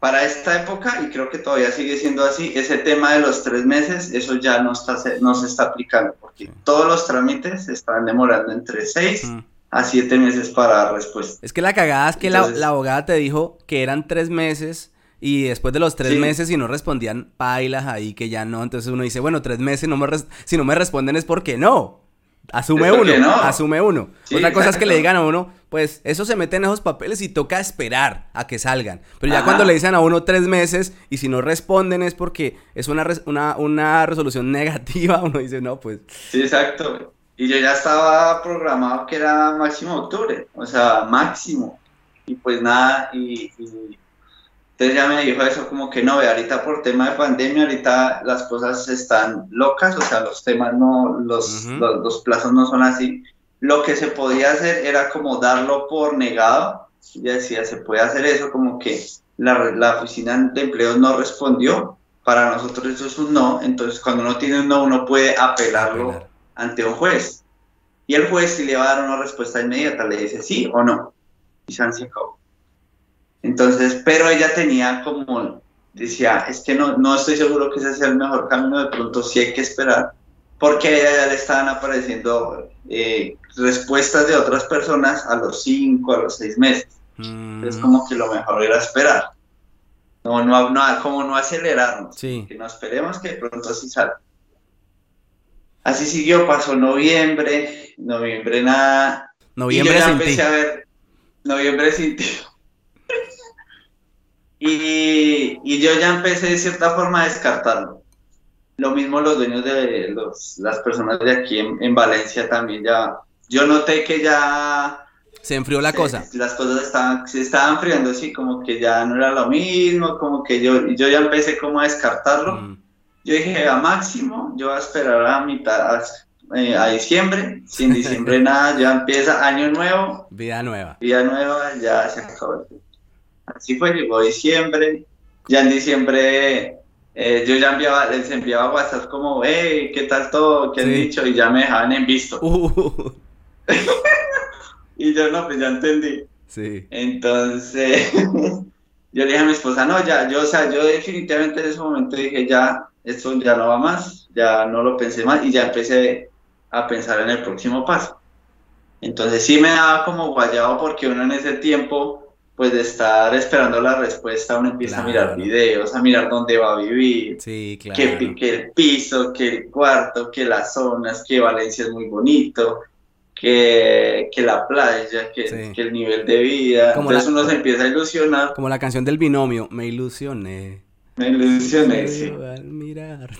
para esta época, y creo que todavía sigue siendo así, ese tema de los tres meses, eso ya no, está, no se está aplicando, porque todos los trámites están demorando entre seis a siete meses para dar respuesta. Es que la cagada es que la, la abogada te dijo que eran tres meses y después de los tres meses, si no respondían, pailas ahí que ya no. Entonces uno dice, bueno, tres meses, no me si no me responden es porque no. Asume uno, asume uno. Otra cosa es que le digan a uno, pues eso se mete en esos papeles y toca esperar a que salgan. Pero ya cuando le dicen a uno tres meses y si no responden es porque es una, una, una resolución <laughs> negativa, uno dice, no, pues. Sí, exacto. Y yo ya estaba programado que era máximo octubre, o sea, máximo. Y pues nada, y entonces ya me dijo eso como que no, ve, ahorita por tema de pandemia, ahorita las cosas están locas, o sea, los temas no, los, los, plazos no son así. Lo que se podía hacer era como darlo por negado. Ya decía, se puede hacer eso como que la, la oficina de empleo no respondió. Para nosotros eso es un no. Entonces cuando uno tiene un no, uno puede apelarlo ante un juez. Y el juez si le va a dar una respuesta inmediata, le dice sí o no. Y se acabó. Entonces, pero ella tenía como, decía, es que no, no estoy seguro que ese sea el mejor camino, de pronto sí hay que esperar, porque a ella ya le estaban apareciendo eh, respuestas de otras personas a los cinco, a los seis meses. Mm. Es como que lo mejor era esperar. No, no, no, como no acelerarnos. Que no esperemos que de pronto así salga. Así siguió, pasó noviembre, noviembre nada. Noviembre y yo ya empecé a ver, noviembre sin y, y, yo ya empecé de cierta forma a descartarlo. Lo mismo los dueños de los, las personas de aquí en, Valencia también ya. Yo noté que ya... Se enfrió la cosa. Las cosas estaban, se estaban enfriando, sí, como que ya no era lo mismo, como que yo, yo ya empecé como a descartarlo. Mm. Yo dije, a máximo, yo voy a esperar a mitad, a, eh, a diciembre. sin diciembre <laughs> nada, ya empieza año nuevo. Vida nueva. Vida nueva, ya se acabó el Así fue, llegó diciembre, ya en diciembre eh, yo ya enviaba, les enviaba WhatsApp como, hey, ¿qué tal todo? ¿Qué han dicho? Y ya me dejaban en visto. Uh. <laughs> y yo no, pues ya entendí. Sí. Entonces, <laughs> yo le dije a mi esposa, no, ya, yo, o sea, yo definitivamente en ese momento dije, ya, esto ya no va más, ya no lo pensé más y ya empecé a pensar en el próximo paso. Entonces sí me daba como guayado porque uno en ese tiempo pues de estar esperando la respuesta, uno empieza a mirar videos, a mirar dónde va a vivir, sí, claro. que, que, el piso, que el cuarto, que las zonas, que Valencia es muy bonito, que, que la playa, que, que, el nivel de vida. Entonces uno se empieza a ilusionar. Como la canción del binomio, me ilusioné. Me ilusioné, sí.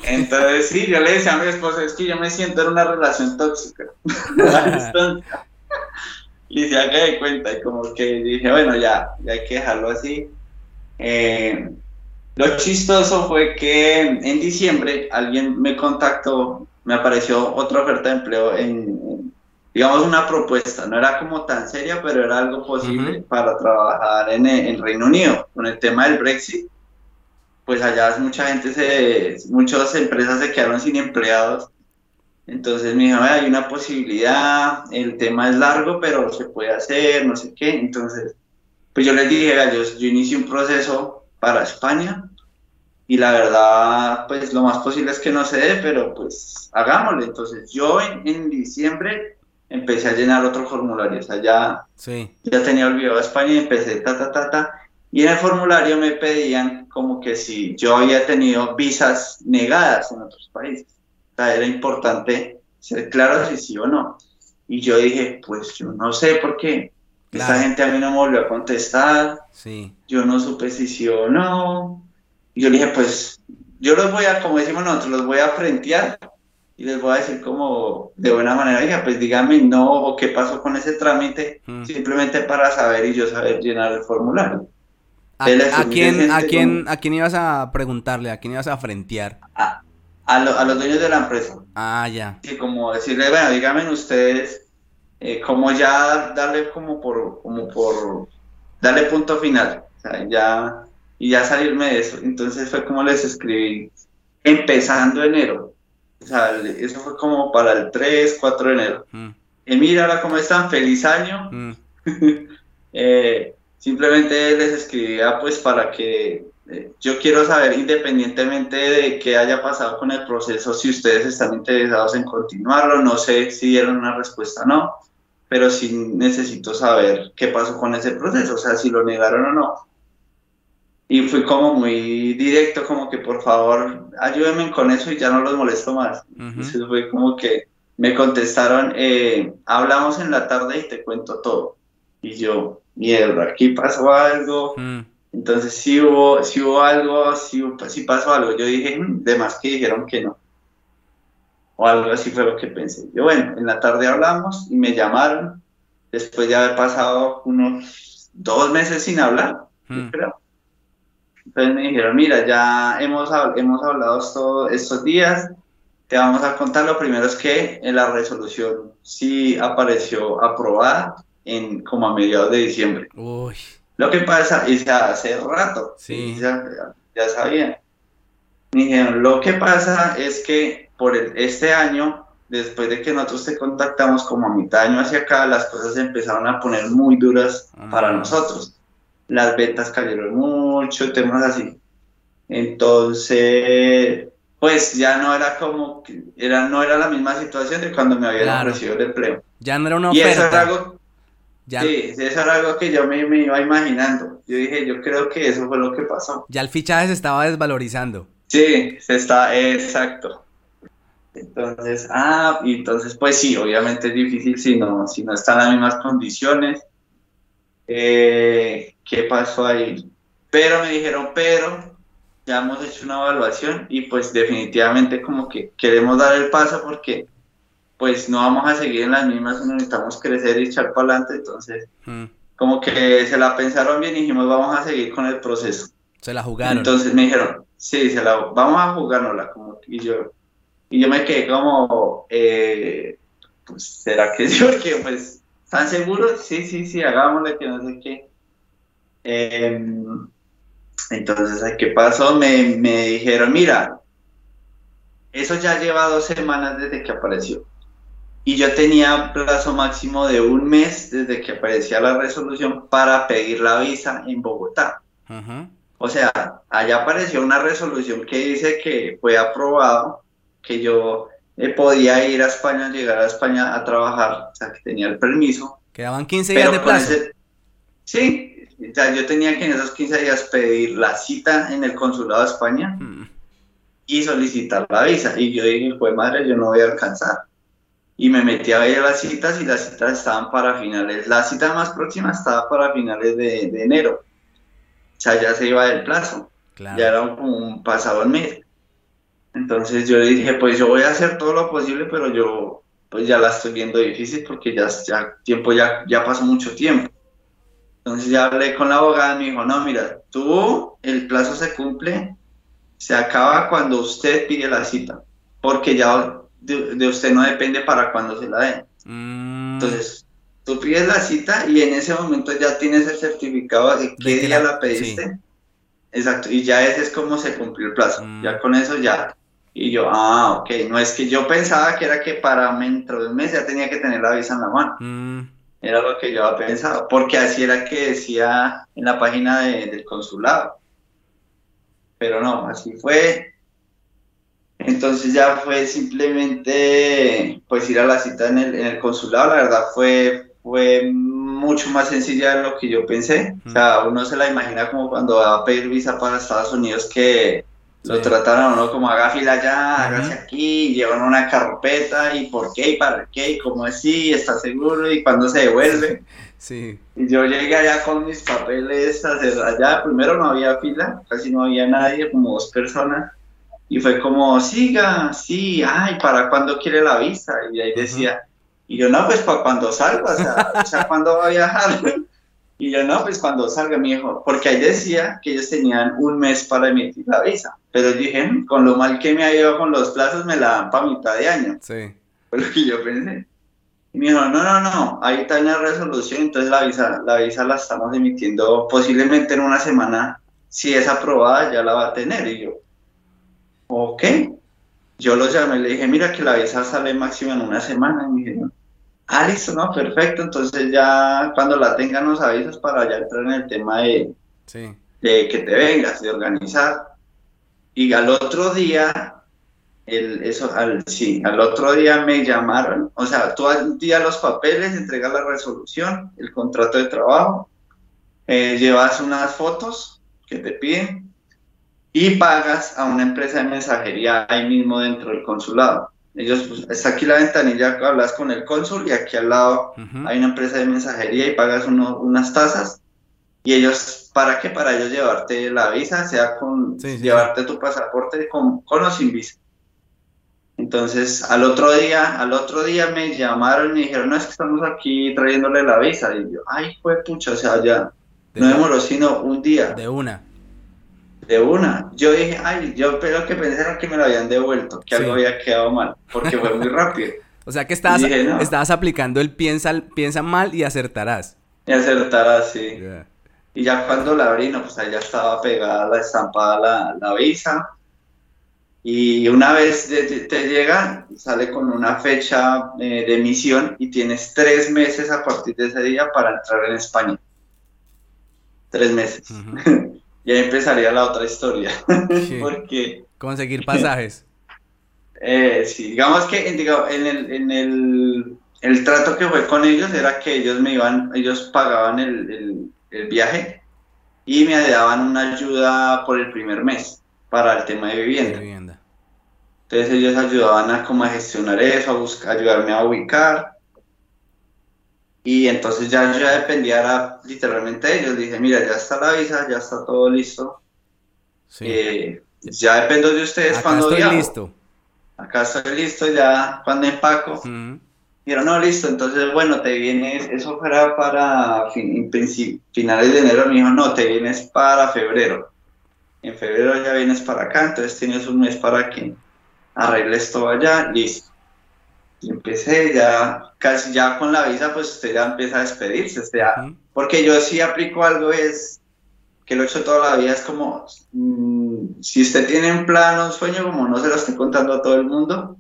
Entonces sí, yo le decía a mi esposa, es que yo me siento en una relación tóxica. <laughs> <laughs> y se haga de cuenta y como que dije, bueno, ya, ya hay que dejarlo así. Eh, lo chistoso fue que en diciembre alguien me contactó, me apareció otra oferta de empleo en, digamos, una propuesta, no era como tan seria, pero era algo posible para trabajar en el Reino Unido con el tema del Brexit. Pues allá mucha gente, se, muchas empresas se quedaron sin empleados entonces me dijo, hay una posibilidad, el tema es largo, pero se puede hacer, no sé qué. Entonces, pues yo les dije, yo, yo inicié un proceso para España y la verdad, pues lo más posible es que no se dé, pero pues hagámoslo. Entonces yo en, diciembre empecé a llenar otro formulario, o sea, ya, sí. ya tenía olvidado España y empecé ta, ta, ta, ta. Y en el formulario me pedían como que si yo había tenido visas negadas en otros países era importante ser claro si sí o no. Y yo dije, pues yo no sé por qué. Esta gente a mí no me volvió a contestar. Sí. Yo no supe si sí o no. Y yo le dije, pues yo los voy a, como decimos nosotros, los voy a frentear y les voy a decir como de buena manera, oiga, pues dígame no o qué pasó con ese trámite, mm. simplemente para saber y yo saber llenar el formulario. ¿A, quién, a, quién, ¿A quién ibas a preguntarle? ¿A quién ibas a frentear? a, los dueños de la empresa. Ah, ya. Y como decirle, bueno, díganme ustedes eh, cómo ya darle como por, como por, darle punto final, o sea, ya, y ya salirme de eso. Entonces fue como les escribí, empezando enero, o sea, eso fue como para el 3, 4 de enero. Mm. Y mira, cómo están, feliz año. Mm. <laughs> eh, simplemente les escribía pues para que eh, yo quiero saber, independientemente de qué haya pasado con el proceso, si ustedes están interesados en continuarlo. No sé si dieron una respuesta o no, pero sí necesito saber qué pasó con ese proceso, o sea, si lo negaron o no. Y fui como muy directo, como que por favor ayúdenme con eso y ya no los molesto más. Entonces fue como que me contestaron, eh, hablamos en la tarde y te cuento todo. Y yo, mierda, aquí pasó algo. Mm. Entonces sí hubo, sí hubo algo, sí, sí pasó algo. Yo dije, mm, de más que dijeron que no. O algo así fue lo que pensé. Yo bueno, en la tarde hablamos y me llamaron después de haber pasado unos dos meses sin hablar, hmm. Entonces me dijeron, mira, ya hemos, hemos hablado todos estos días, te vamos a contar. Lo primero es que en la resolución sí apareció aprobada en como a mediados de diciembre. Uy. Lo que pasa, y hace rato, sí. ya, ya sabían. Dijeron, lo que pasa es que por este año, después de que nosotros te contactamos como a mitad año hacia acá, las cosas se empezaron a poner muy duras para ah. nosotros. Las ventas cayeron mucho, temas así. Entonces, pues ya no era como, era, no era la misma situación de cuando me habían ofrecido el empleo. Ya no era una oferta. Y eso era algo, Sí, eso era algo que yo me, iba imaginando. Yo dije, yo creo que eso fue lo que pasó. Ya el fichaje se estaba desvalorizando. Sí, se está, exacto. Entonces, ah, y entonces pues sí, obviamente es difícil si no, si no están las mismas condiciones. Eh, ¿Qué pasó ahí? Pero me dijeron, pero ya hemos hecho una evaluación y pues definitivamente como que queremos dar el paso porque pues no vamos a seguir en las mismas, necesitamos crecer y echar para adelante, entonces mm. como que se la pensaron bien y dijimos vamos a seguir con el proceso. Se la jugaron. Entonces me dijeron, sí, se la, vamos a jugárnosla, como, y yo, y yo me quedé como, eh, pues, ¿será que sí? <laughs> Porque, pues, ¿están seguros? Sí, sí, sí, hagámosle que no sé qué. Em, entonces, ¿qué pasó? Me, me dijeron, mira, eso ya lleva dos semanas desde que apareció y yo tenía plazo máximo de un mes desde que aparecía la resolución para pedir la visa en Bogotá. O sea, allá apareció una resolución que dice que fue aprobado, que yo eh, podía ir a España, llegar a España a trabajar, o sea, que tenía el permiso. Quedaban 15 días de plazo. sí, o sea, yo tenía que en esos 15 días pedir la cita en el consulado de España hmm. y solicitar la visa. Y yo dije, pues madre, yo no voy a alcanzar. Y me metí a ver las citas y las citas estaban para finales. La cita más próxima estaba para finales de, enero. O sea, ya se iba del plazo. Ya era como un pasado el mes. Entonces yo dije, pues yo voy a hacer todo lo posible, pero yo pues ya la estoy viendo difícil porque ya, ya tiempo ya, ya pasó mucho tiempo. Entonces ya hablé con la abogada y me dijo, no, mira, tú el plazo se cumple, se acaba cuando usted pide la cita, porque ya de, usted no depende para cuando se la den. Mm. Entonces, tú pides la cita y en ese momento ya tienes el certificado de qué día la, pediste. Exacto, y ya ese es como se cumplió el plazo. Mm. Ya con eso ya y yo, ah, ok, no es que yo pensaba que era que para dentro de un mes ya tenía que tener la visa en la mano. Mm. Era lo que yo había pensado, porque así era que decía en la página del consulado. Pero no, así fue. Entonces ya fue simplemente pues ir a la cita en el, en el consulado, la verdad fue, fue mucho más sencilla de lo que yo pensé. O sea, uno se la imagina como cuando va a pedir visa para Estados Unidos que lo trataron ¿no? como haga fila allá, hágase aquí, llevan una carpeta y por qué y para qué y cómo es sí, está seguro y cuándo se devuelve. Sí. Y yo llegué allá con mis papeles allá, primero no había fila, casi no había nadie, como dos personas. Y fue como, siga, sí, ay, ¿para cuándo quiere la visa? Y ahí decía, y yo, no, pues para cuando salga, o sea, o sea, ¿cuándo va a viajar? <laughs> Y yo, no, pues cuando salga mi hijo, porque ahí decía que ellos tenían un mes para emitir la visa. Pero dije, mm, con lo mal que me ha ido con los plazos, me la dan para mitad de año. Sí. Fue lo que yo pensé. Y me dijo, no, no, no, ahí está una resolución, entonces la visa, la visa la estamos emitiendo posiblemente en una semana. Si es aprobada, ya la va a tener. Y yo, ok. Yo lo llamé y le dije, mira que la visa sale máximo en una semana. Y me dijeron, Ah, listo, no, perfecto. Entonces ya cuando la tengan nos avisas para ya entrar en el tema de, de que te vengas, de organizar. Y al otro día, el, eso, al, sí, al otro día me llamaron, o sea, tú al día los papeles, entregas la resolución, el contrato de trabajo, eh, llevas unas fotos que te piden y pagas a una empresa de mensajería ahí mismo dentro del consulado. Ellos, pues, está aquí la ventanilla, hablas con el cónsul y aquí al lado hay una empresa de mensajería y pagas unas tasas. Y ellos, ¿para qué? Para ellos llevarte la visa, sea con llevarte tu pasaporte con, con o sin visa. Entonces, al otro día, al otro día me llamaron y me dijeron, no, es que estamos aquí trayéndole la visa. Y yo, ay, fue pucha, o sea, ya no demoró sino un día. De una. De una. Yo dije, ay, yo pero que pensaron que me lo habían devuelto, que algo había quedado mal, porque fue muy <laughs> rápido. o sea que estabas, estabas aplicando el piensa, piensa mal y acertarás. Y acertarás, sí. Y ya cuando la abrí, no, pues allá estaba pegada la estampada la, la visa. Y una vez te, llega, sale con una fecha eh, de emisión y tienes tres meses a partir de ese día para entrar en España. Tres meses. <laughs> y ahí empezaría la otra historia. <laughs> Porque... Conseguir pasajes. <laughs> Eh, sí, digamos que en, el, en el, el, trato que fue con ellos era que ellos me iban, ellos pagaban el, el, viaje y me daban una ayuda por el primer mes para el tema de vivienda. vivienda. Entonces ellos ayudaban a como a gestionar eso, a buscar, ayudarme a ubicar y entonces ya yo ya dependía literalmente de ellos. Dije, mira, ya está la visa, ya está todo listo. Eh, ya dependo de ustedes Acá cuando estoy listo. Acá estoy listo, ya cuando empaco. Dijeron, no, listo, entonces, bueno, te vienes, eso fuera para finales de enero. Me dijo, no, te vienes para febrero. En febrero ya vienes para acá, entonces tienes un mes para que arregles todo allá, listo. Y empecé ya, casi ya con la visa, pues usted ya empieza a despedirse, o sea, porque yo sí aplico algo es que lo he hecho toda la vida, es como, mm, si usted tiene un plan, un sueño, como no se lo estoy contando a todo el mundo,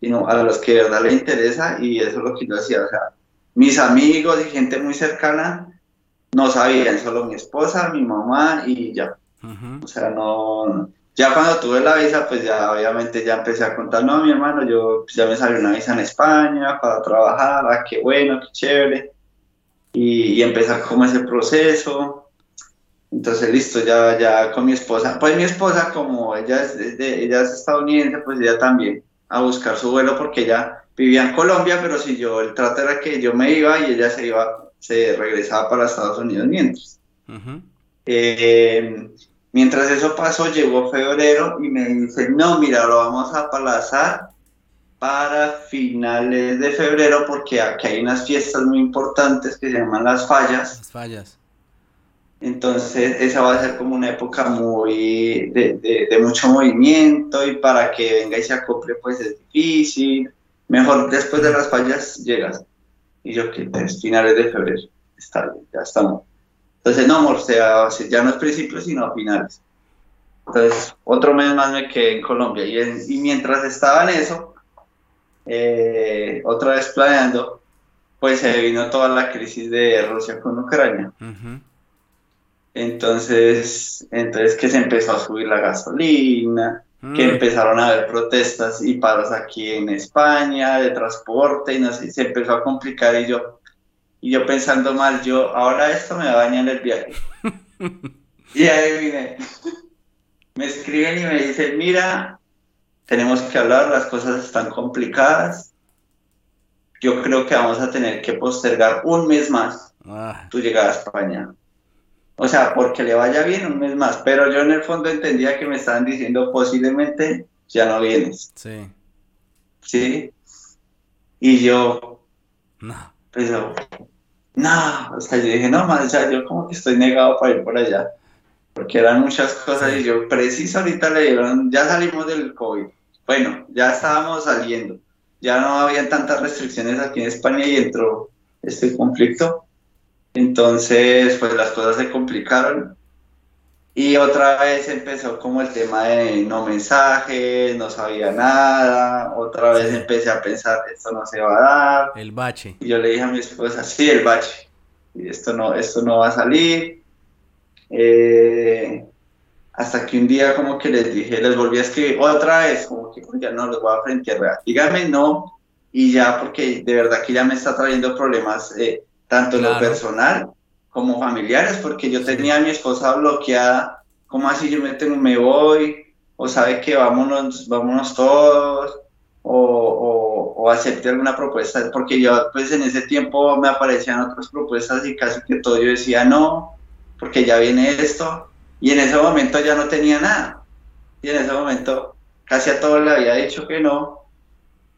sino a los que de verdad le interesa, y eso es lo que yo hacía, o sea, mis amigos y gente muy cercana, no sabían, solo mi esposa, mi mamá y ya. O sea, no, ya cuando tuve la visa, pues ya obviamente ya empecé a contar, no, mi hermano, yo pues ya me salió una visa en España para trabajar, ah, qué bueno, qué chévere. Y, y empezar como ese proceso. Entonces, listo, ya, ya con mi esposa. Pues mi esposa, como ella es, de, ella es estadounidense, pues ella también a buscar su vuelo porque ella vivía en Colombia, pero si yo, el trato era que yo me iba y ella se iba, se regresaba para Estados Unidos mientras. eh, Mientras eso pasó, llegó febrero y me dice, no, mira, lo vamos a aplazar para finales de febrero porque aquí hay unas fiestas muy importantes que se llaman las fallas. Las fallas. Entonces esa va a ser como una época muy de, mucho movimiento y para que venga y se acople pues es difícil. Mejor después de las fallas llegas. Y yo que es finales de febrero. Está bien, ya estamos. Entonces, no, amor, sea, ya no es principio, sino finales. Entonces, otro mes más me quedé en Colombia. Y, mientras estaba en eso, eh, otra vez planeando, pues se vino toda la crisis de Rusia con Ucrania. Entonces, entonces que se empezó a subir la gasolina, que mm. empezaron a haber protestas y paros aquí en España de transporte y no sé, se empezó a complicar y yo, y yo pensando mal, yo, ahora esto me va a dañar el viaje. <laughs> y ahí vine. Me escriben y me dicen, mira, tenemos que hablar, las cosas están complicadas. Yo creo que vamos a tener que postergar un mes más ah. tu llegada a España. O sea, porque le vaya bien un mes más. Pero yo en el fondo entendía que me estaban diciendo posiblemente ya no vienes. Sí. Sí. Y yo, no. Pero, no, o sea, yo dije, no, más, ya yo como que estoy negado para ir por allá, porque eran muchas cosas y yo preciso ahorita le dieron, ya salimos del COVID, bueno, ya estábamos saliendo, ya no había tantas restricciones aquí en España y entró este conflicto, entonces pues las cosas se complicaron y otra vez empezó como el tema de no mensajes, no sabía nada. Otra vez empecé a pensar, esto no se va a dar. El bache. Y yo le dije a mi esposa, sí, el bache. Y esto no, esto no va a salir. Eh, hasta que un día como que les dije, les volví a escribir otra vez, como que ya no les voy a frentear. Dígame no. Y ya, porque de verdad que ya me está trayendo problemas, eh, tanto en lo personal como familiares, porque yo tenía a mi esposa bloqueada, como así yo me, tengo, me voy? O sabe que vámonos, vámonos todos, o, o, o, acepte alguna propuesta, porque yo pues en ese tiempo me aparecían otras propuestas y casi que todo yo decía no, porque ya viene esto, y en ese momento ya no tenía nada, y en ese momento casi a todos le había dicho que no,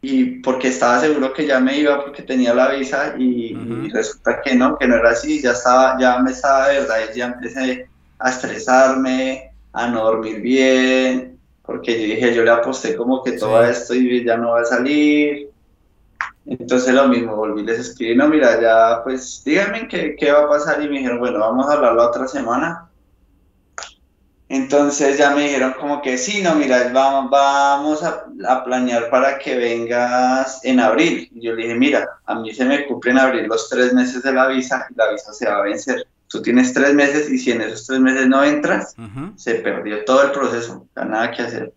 y porque estaba seguro que ya me iba porque tenía la visa y, resulta que no, que no era así, ya estaba, ya me estaba de verdad, ya empecé a estresarme, a no dormir bien, porque yo dije, yo le aposté como que todo esto y ya no va a salir. Entonces lo mismo, volví, les escribí, no, mira, ya pues díganme qué, qué va a pasar y me dijeron, bueno, vamos a hablar la otra semana entonces ya me dijeron como que sí, no, mira, vamos, vamos a, planear para que vengas en abril. Y yo le dije, mira, a mí se me cumplen abril los tres meses de la visa y la visa se va a vencer. Tú tienes tres meses y si en esos tres meses no entras, se perdió todo el proceso, ya nada que hacer.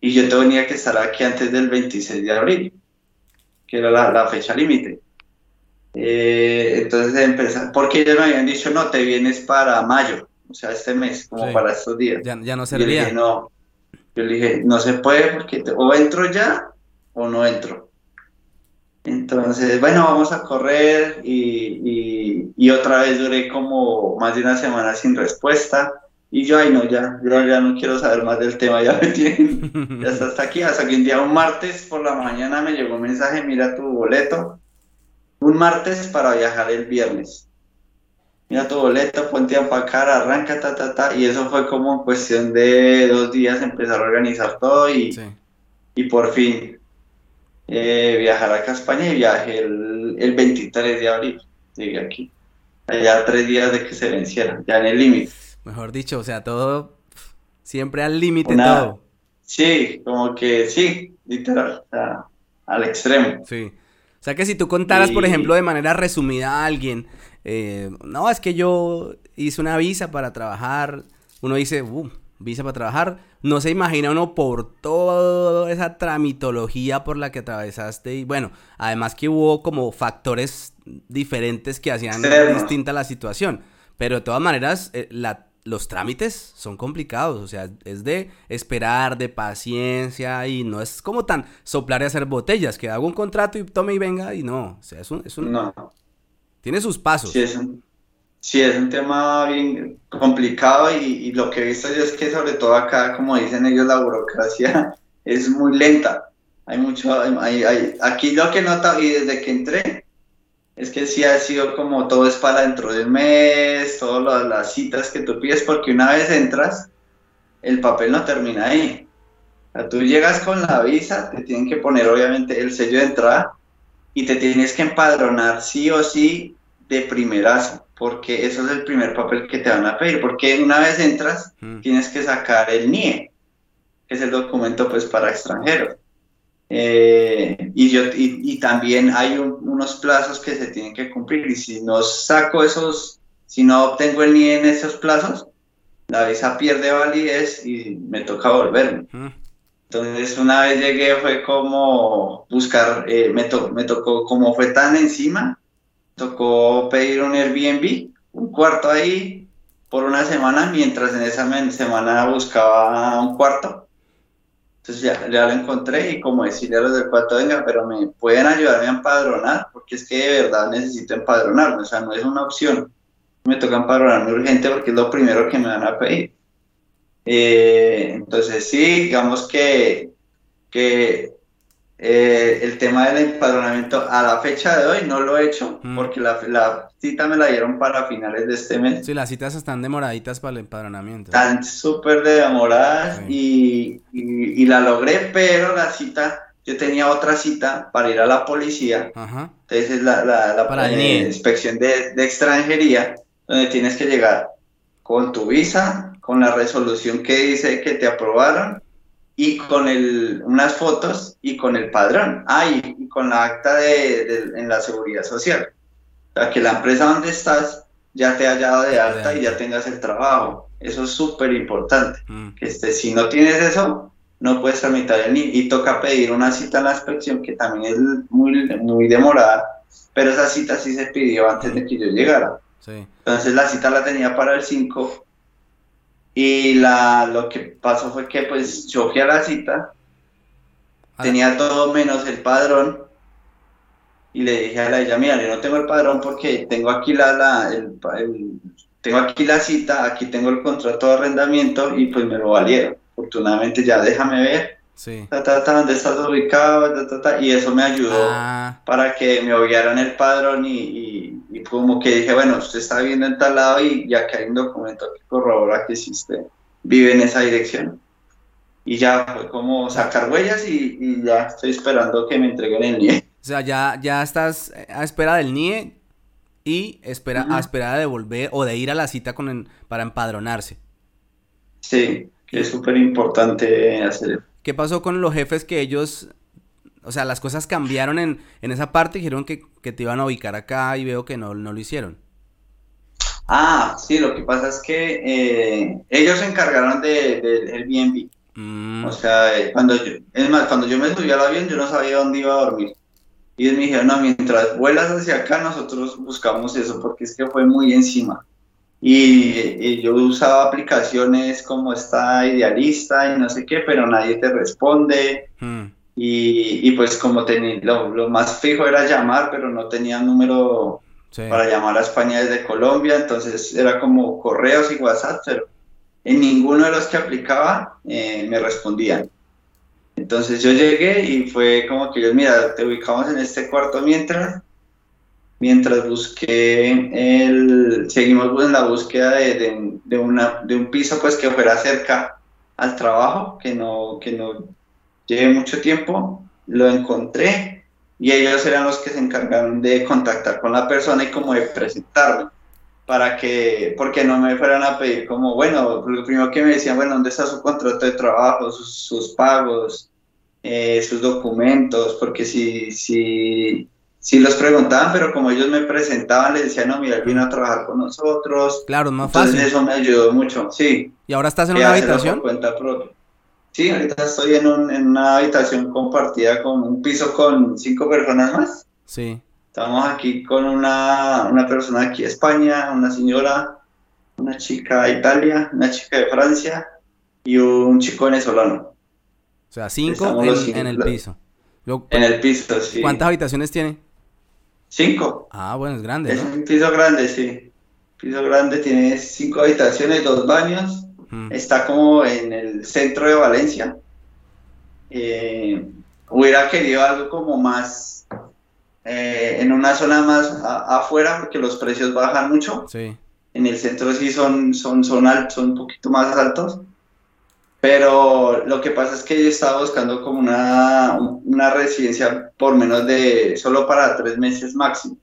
Y yo tenía que estar aquí antes del 26 de abril, que era la, fecha límite. Eh, entonces empezar, porque ellos me habían dicho, no, te vienes para mayo o sea, este mes, como para estos días. Ya, no servía. Yo le dije, no, yo le dije, no se puede porque o entro ya o no entro. Entonces, bueno, vamos a correr y, y, otra vez duré como más de una semana sin respuesta. Y yo, ay, no, ya, yo ya no quiero saber más del tema, ya me <laughs> tienen, ya está hasta aquí. Hasta que un día, un martes por la mañana, me llegó un mensaje: mira tu boleto. Un martes para viajar el viernes mira tu boleto, ponte a empacar, arranca, ta, ta, ta. Y eso fue como en cuestión de dos días empezar a organizar todo y, y por fin eh, viajar acá a España y viajé el, el 23 de abril. Llegué aquí. Allá tres días de que se venciera, ya en el límite. Mejor dicho, o sea, todo siempre al límite todo. Sí, como que sí, literal, o sea, al extremo. Sí. O sea que si tú contaras, por ejemplo, de manera resumida a alguien eh, no, es que yo hice una visa para trabajar, uno dice, uh, visa para trabajar, no se imagina uno por toda esa tramitología por la que atravesaste y bueno, además que hubo como factores diferentes que hacían distinta la situación, pero de todas maneras eh, la, los trámites son complicados, o sea, es de esperar, de paciencia y no es como tan soplar y hacer botellas, que hago un contrato y tome y venga y no, o sea, es un... Es un no tiene sus pasos. Sí, es un, es un tema bien complicado y, lo que he visto yo es que sobre todo acá, como dicen ellos, la burocracia <laughs> es muy lenta. Hay mucho, hay, hay, aquí lo que nota y desde que entré es que sí ha sido como todo es para dentro del mes, todas las citas que tú pides, porque una vez entras, el papel no termina ahí. Tú llegas con la visa, te tienen que poner obviamente el sello de entrada y te tienes que empadronar sí o sí de primerazo, porque eso es el primer papel que te van a pedir, porque una vez entras mm. tienes que sacar el NIE, que es el documento pues para extranjeros. Eh, y, yo, y, también hay unos plazos que se tienen que cumplir y si no saco esos, si no obtengo el NIE en esos plazos, la visa pierde validez y me toca volverme. Mm. Entonces una vez llegué fue como buscar, eh, me, me tocó, como fue tan encima, tocó pedir un Airbnb, un cuarto ahí por una semana, mientras en esa semana buscaba un cuarto. Entonces ya, ya lo encontré y como decirle a los del cuarto, venga, pero me pueden ayudarme a empadronar, porque es que de verdad necesito empadronarme, o sea, no es una opción. Me toca empadronarme urgente porque es lo primero que me van a pedir. Eh, entonces sí, digamos que, que eh, el tema del empadronamiento a la fecha de hoy no lo he hecho mm. porque la, cita me la dieron para finales de este mes. Sí, las citas están demoraditas para el empadronamiento. Están súper demoradas y, y, la logré, pero la cita, yo tenía otra cita para ir a la policía. Entonces la, la, inspección de, de extranjería, donde tienes que llegar con tu visa, con la resolución que dice que te aprobaron y con el, unas fotos y con el padrón. Ah, y, con la acta de, en la seguridad social. O sea, que la empresa donde estás ya te haya dado de alta y ya tengas el trabajo. Eso es súper importante. Mm. Que este, si no tienes eso, no puedes tramitar el NIE y toca pedir una cita en la inspección que también es muy, muy demorada, pero esa cita sí se pidió antes de que yo llegara. Entonces la cita la tenía para el 5 y la, lo que pasó fue que pues yo fui a la cita, ah. tenía todo menos el padrón y le dije a la ella, mira, yo no tengo el padrón porque tengo aquí la, la el, tengo aquí la cita, aquí tengo el contrato de arrendamiento y pues me lo valieron. Afortunadamente ya déjame ver sí. dónde estás ubicado, y eso me ayudó ah. para que me obviaran el padrón y y como que dije, bueno, usted está viviendo en tal lado y ya que hay un documento que corrobora que usted vive en esa dirección. Y ya fue como sacar huellas y, ya estoy esperando que me entreguen el NIE. O sea, ya, ya estás a espera del NIE y espera, a espera de volver o de ir a la cita con para empadronarse. Sí, que es súper importante hacer. ¿Qué pasó con los jefes que ellos o sea, las cosas cambiaron en, en esa parte, dijeron que, que, te iban a ubicar acá y veo que no, no lo hicieron. Ah, sí, lo que pasa es que eh, ellos se encargaron del de, Airbnb. Mm. O sea, eh, cuando yo, es más, cuando yo me subí al avión yo no sabía dónde iba a dormir. Y ellos me dijeron, no, mientras vuelas hacia acá nosotros buscamos eso, porque es que fue muy encima. Y, yo usaba aplicaciones como esta idealista y no sé qué, pero nadie te responde. Mm. Y, pues como tenía, lo, más fijo era llamar, pero no tenía número para llamar a España desde Colombia, entonces era como correos y WhatsApp, pero en ninguno de los que aplicaba eh, me respondían. Entonces yo llegué y fue como que yo, mira, te ubicamos en este cuarto mientras, mientras busqué el, seguimos en la búsqueda de, de, una, de un piso pues que fuera cerca al trabajo, que no, que no Llevé mucho tiempo, lo encontré y ellos eran los que se encargaron de contactar con la persona y como de presentarme para que, porque no me fueran a pedir como, bueno, lo primero que me decían, bueno, ¿dónde está su contrato de trabajo, sus, pagos, eh, sus documentos? Porque si, si, sí los preguntaban, pero como ellos me presentaban, les decían, no, mira, él vino a trabajar con nosotros. Claro, es más Entonces fácil. eso me ayudó mucho, sí. ¿Y ahora estás en que una habitación? cuenta propia. Sí, ahorita estoy en, un- en una habitación compartida con un piso con cinco personas más. Sí. Estamos aquí con una, una persona aquí de España, una señora, una chica de Italia, una chica de Francia y un chico venezolano. O sea, cinco en, cinco, en el piso. Luego, En el piso, sí. ¿Cuántas habitaciones tiene? Cinco. Ah, bueno, es grande, Es ¿no? un piso grande, sí. Piso grande, tiene cinco habitaciones, dos baños. Mm. Está como en el centro de Valencia. Eh, hubiera querido algo como más eh, en una zona más a- afuera porque los precios bajan mucho. Sí. En el centro sí son, son, son, al- son un poquito más altos. Pero lo que pasa es que yo estaba buscando como una, una residencia por menos de, solo para tres meses máximo.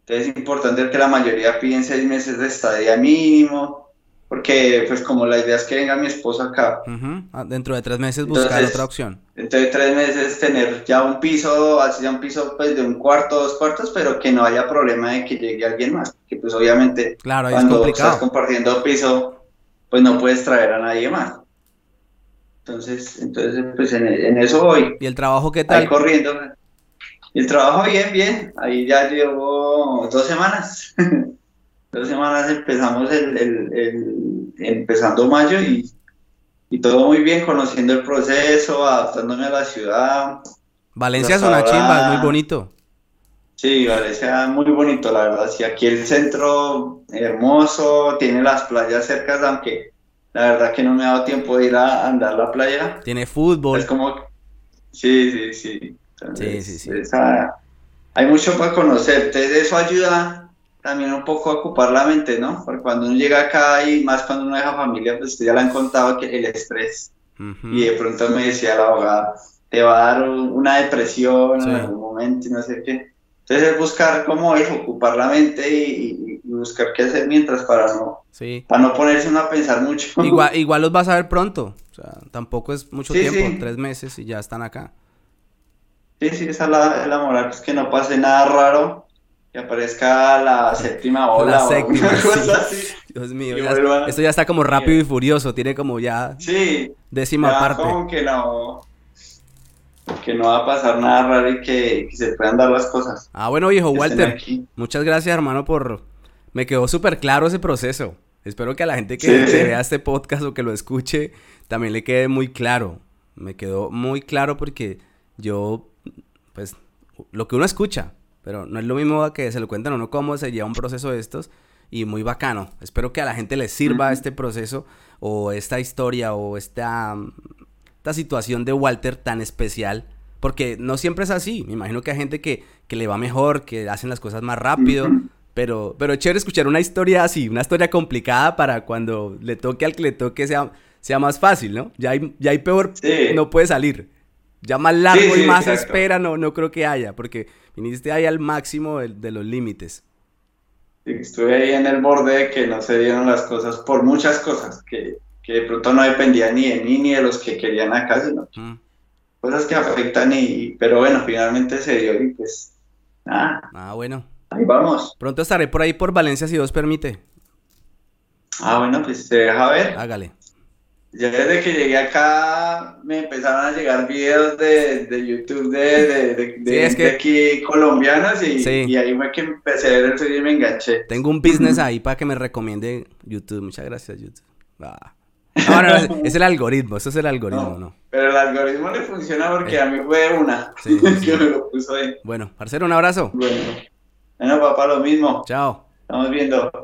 Entonces es importante que la mayoría piden seis meses de estadía mínimo, porque pues como la idea es que venga mi esposo acá. Ah, Dentro de tres meses buscar Entonces- otra opción. entonces tres meses tener ya un piso, así ya un piso pues de un cuarto, dos cuartos, pero que no haya problema de que llegue alguien más, que pues obviamente Claro, es cuando estás compartiendo piso, pues no puedes traer a nadie más. Entonces, entonces pues en, en eso voy, ¿Y el trabajo qué ahí tal? corriendo. Y el trabajo bien, bien, ahí ya llevo dos semanas. <laughs> Dos semanas empezamos el, el- el- empezando mayo y, y todo muy bien, conociendo el proceso, adaptándome a la ciudad. Valencia es una chimba, es ahora- muy bonito. Sí, Valencia muy bonito, la verdad. Sí, aquí el centro hermoso, tiene las playas cercas, aunque la verdad que no me ha dado tiempo de ir a andar la playa. Tiene fútbol. Es como, sí, sí, sí. Entonces, Sí, sí, sí. esa- hay mucho para conocer. Entonces eso ayuda también un poco a ocupar la mente, ¿no? Porque cuando uno llega acá y más cuando uno deja familia, pues ya le han contado que el estrés. Ujú. Y de pronto me decía la abogada, te va a dar un- una depresión Sí. en algún momento y no sé qué. Entonces es buscar cómo es, ocupar la mente y, y- y buscar qué hacer mientras para no, Sí. para no ponerse uno a pensar mucho. <laughs> Igual, igual los vas a ver pronto. O sea, tampoco es mucho Sí, tiempo, sí. tres meses y ya están acá. Sí, sí, esa es la, es la moral, pues que no pase nada raro, que aparezca la <laughs> séptima ola La o séptima, alguna <laughs> sí. cosa así. Dios mío, ya- vuelva- esto ya está como rápido y furioso, tiene como ya décima ya parte. como que no, que no va a pasar nada raro y que, que se puedan dar las cosas. Ah, bueno, viejo Walter, muchas gracias, hermano, por... Me quedó súper claro ese proceso. Espero que a la gente que, Sí, que vea este podcast o que lo escuche también le quede muy claro. Me quedó muy claro porque yo, pues, lo que uno escucha, pero no es lo mismo que se lo cuentan a uno cómo se lleva un proceso de estos y muy bacano. Espero que a la gente le sirva este proceso o esta historia o esta, esta situación de Walter tan especial. Porque no siempre es así. Me imagino que hay gente que, que le va mejor, que hacen las cosas más rápido. Pero, pero es chévere escuchar una historia así, una historia complicada para cuando le toque al que le toque sea, sea más fácil, ¿no? Ya hay, ya hay peor, Sí. no puede salir. Ya más largo Sí, y más exacto. espera no, no creo que haya, porque viniste ahí al máximo de, de los límites. Estuve ahí en el borde de que no se dieron las cosas por muchas cosas que, que de pronto no dependían ni de mí ni de los que querían acá, sino Mm. cosas que afectan y, y- pero bueno, finalmente se dio y pues nada, Ah, bueno. Ahí vamos. Pronto estaré por ahí por Valencia si Dios permite. Ah, bueno, pues se deja ver. Hágale. Ya desde que llegué acá me empezaron a llegar videos de, de YouTube de, de, de, de es que- aquí colombianas y, Sí. y ahí fue que empecé a ver el suyo y me enganché. Tengo un business ahí para que me recomiende YouTube. Muchas gracias, YouTube. Ah. No, no, es, es el algoritmo, eso es el algoritmo, No. ¿no? Pero el algoritmo le funciona porque a mí fue una Sí, <laughs> que me lo puso ahí. Bueno, parcero, un abrazo. Bueno, bueno, papá, lo mismo. Chao. Estamos viendo.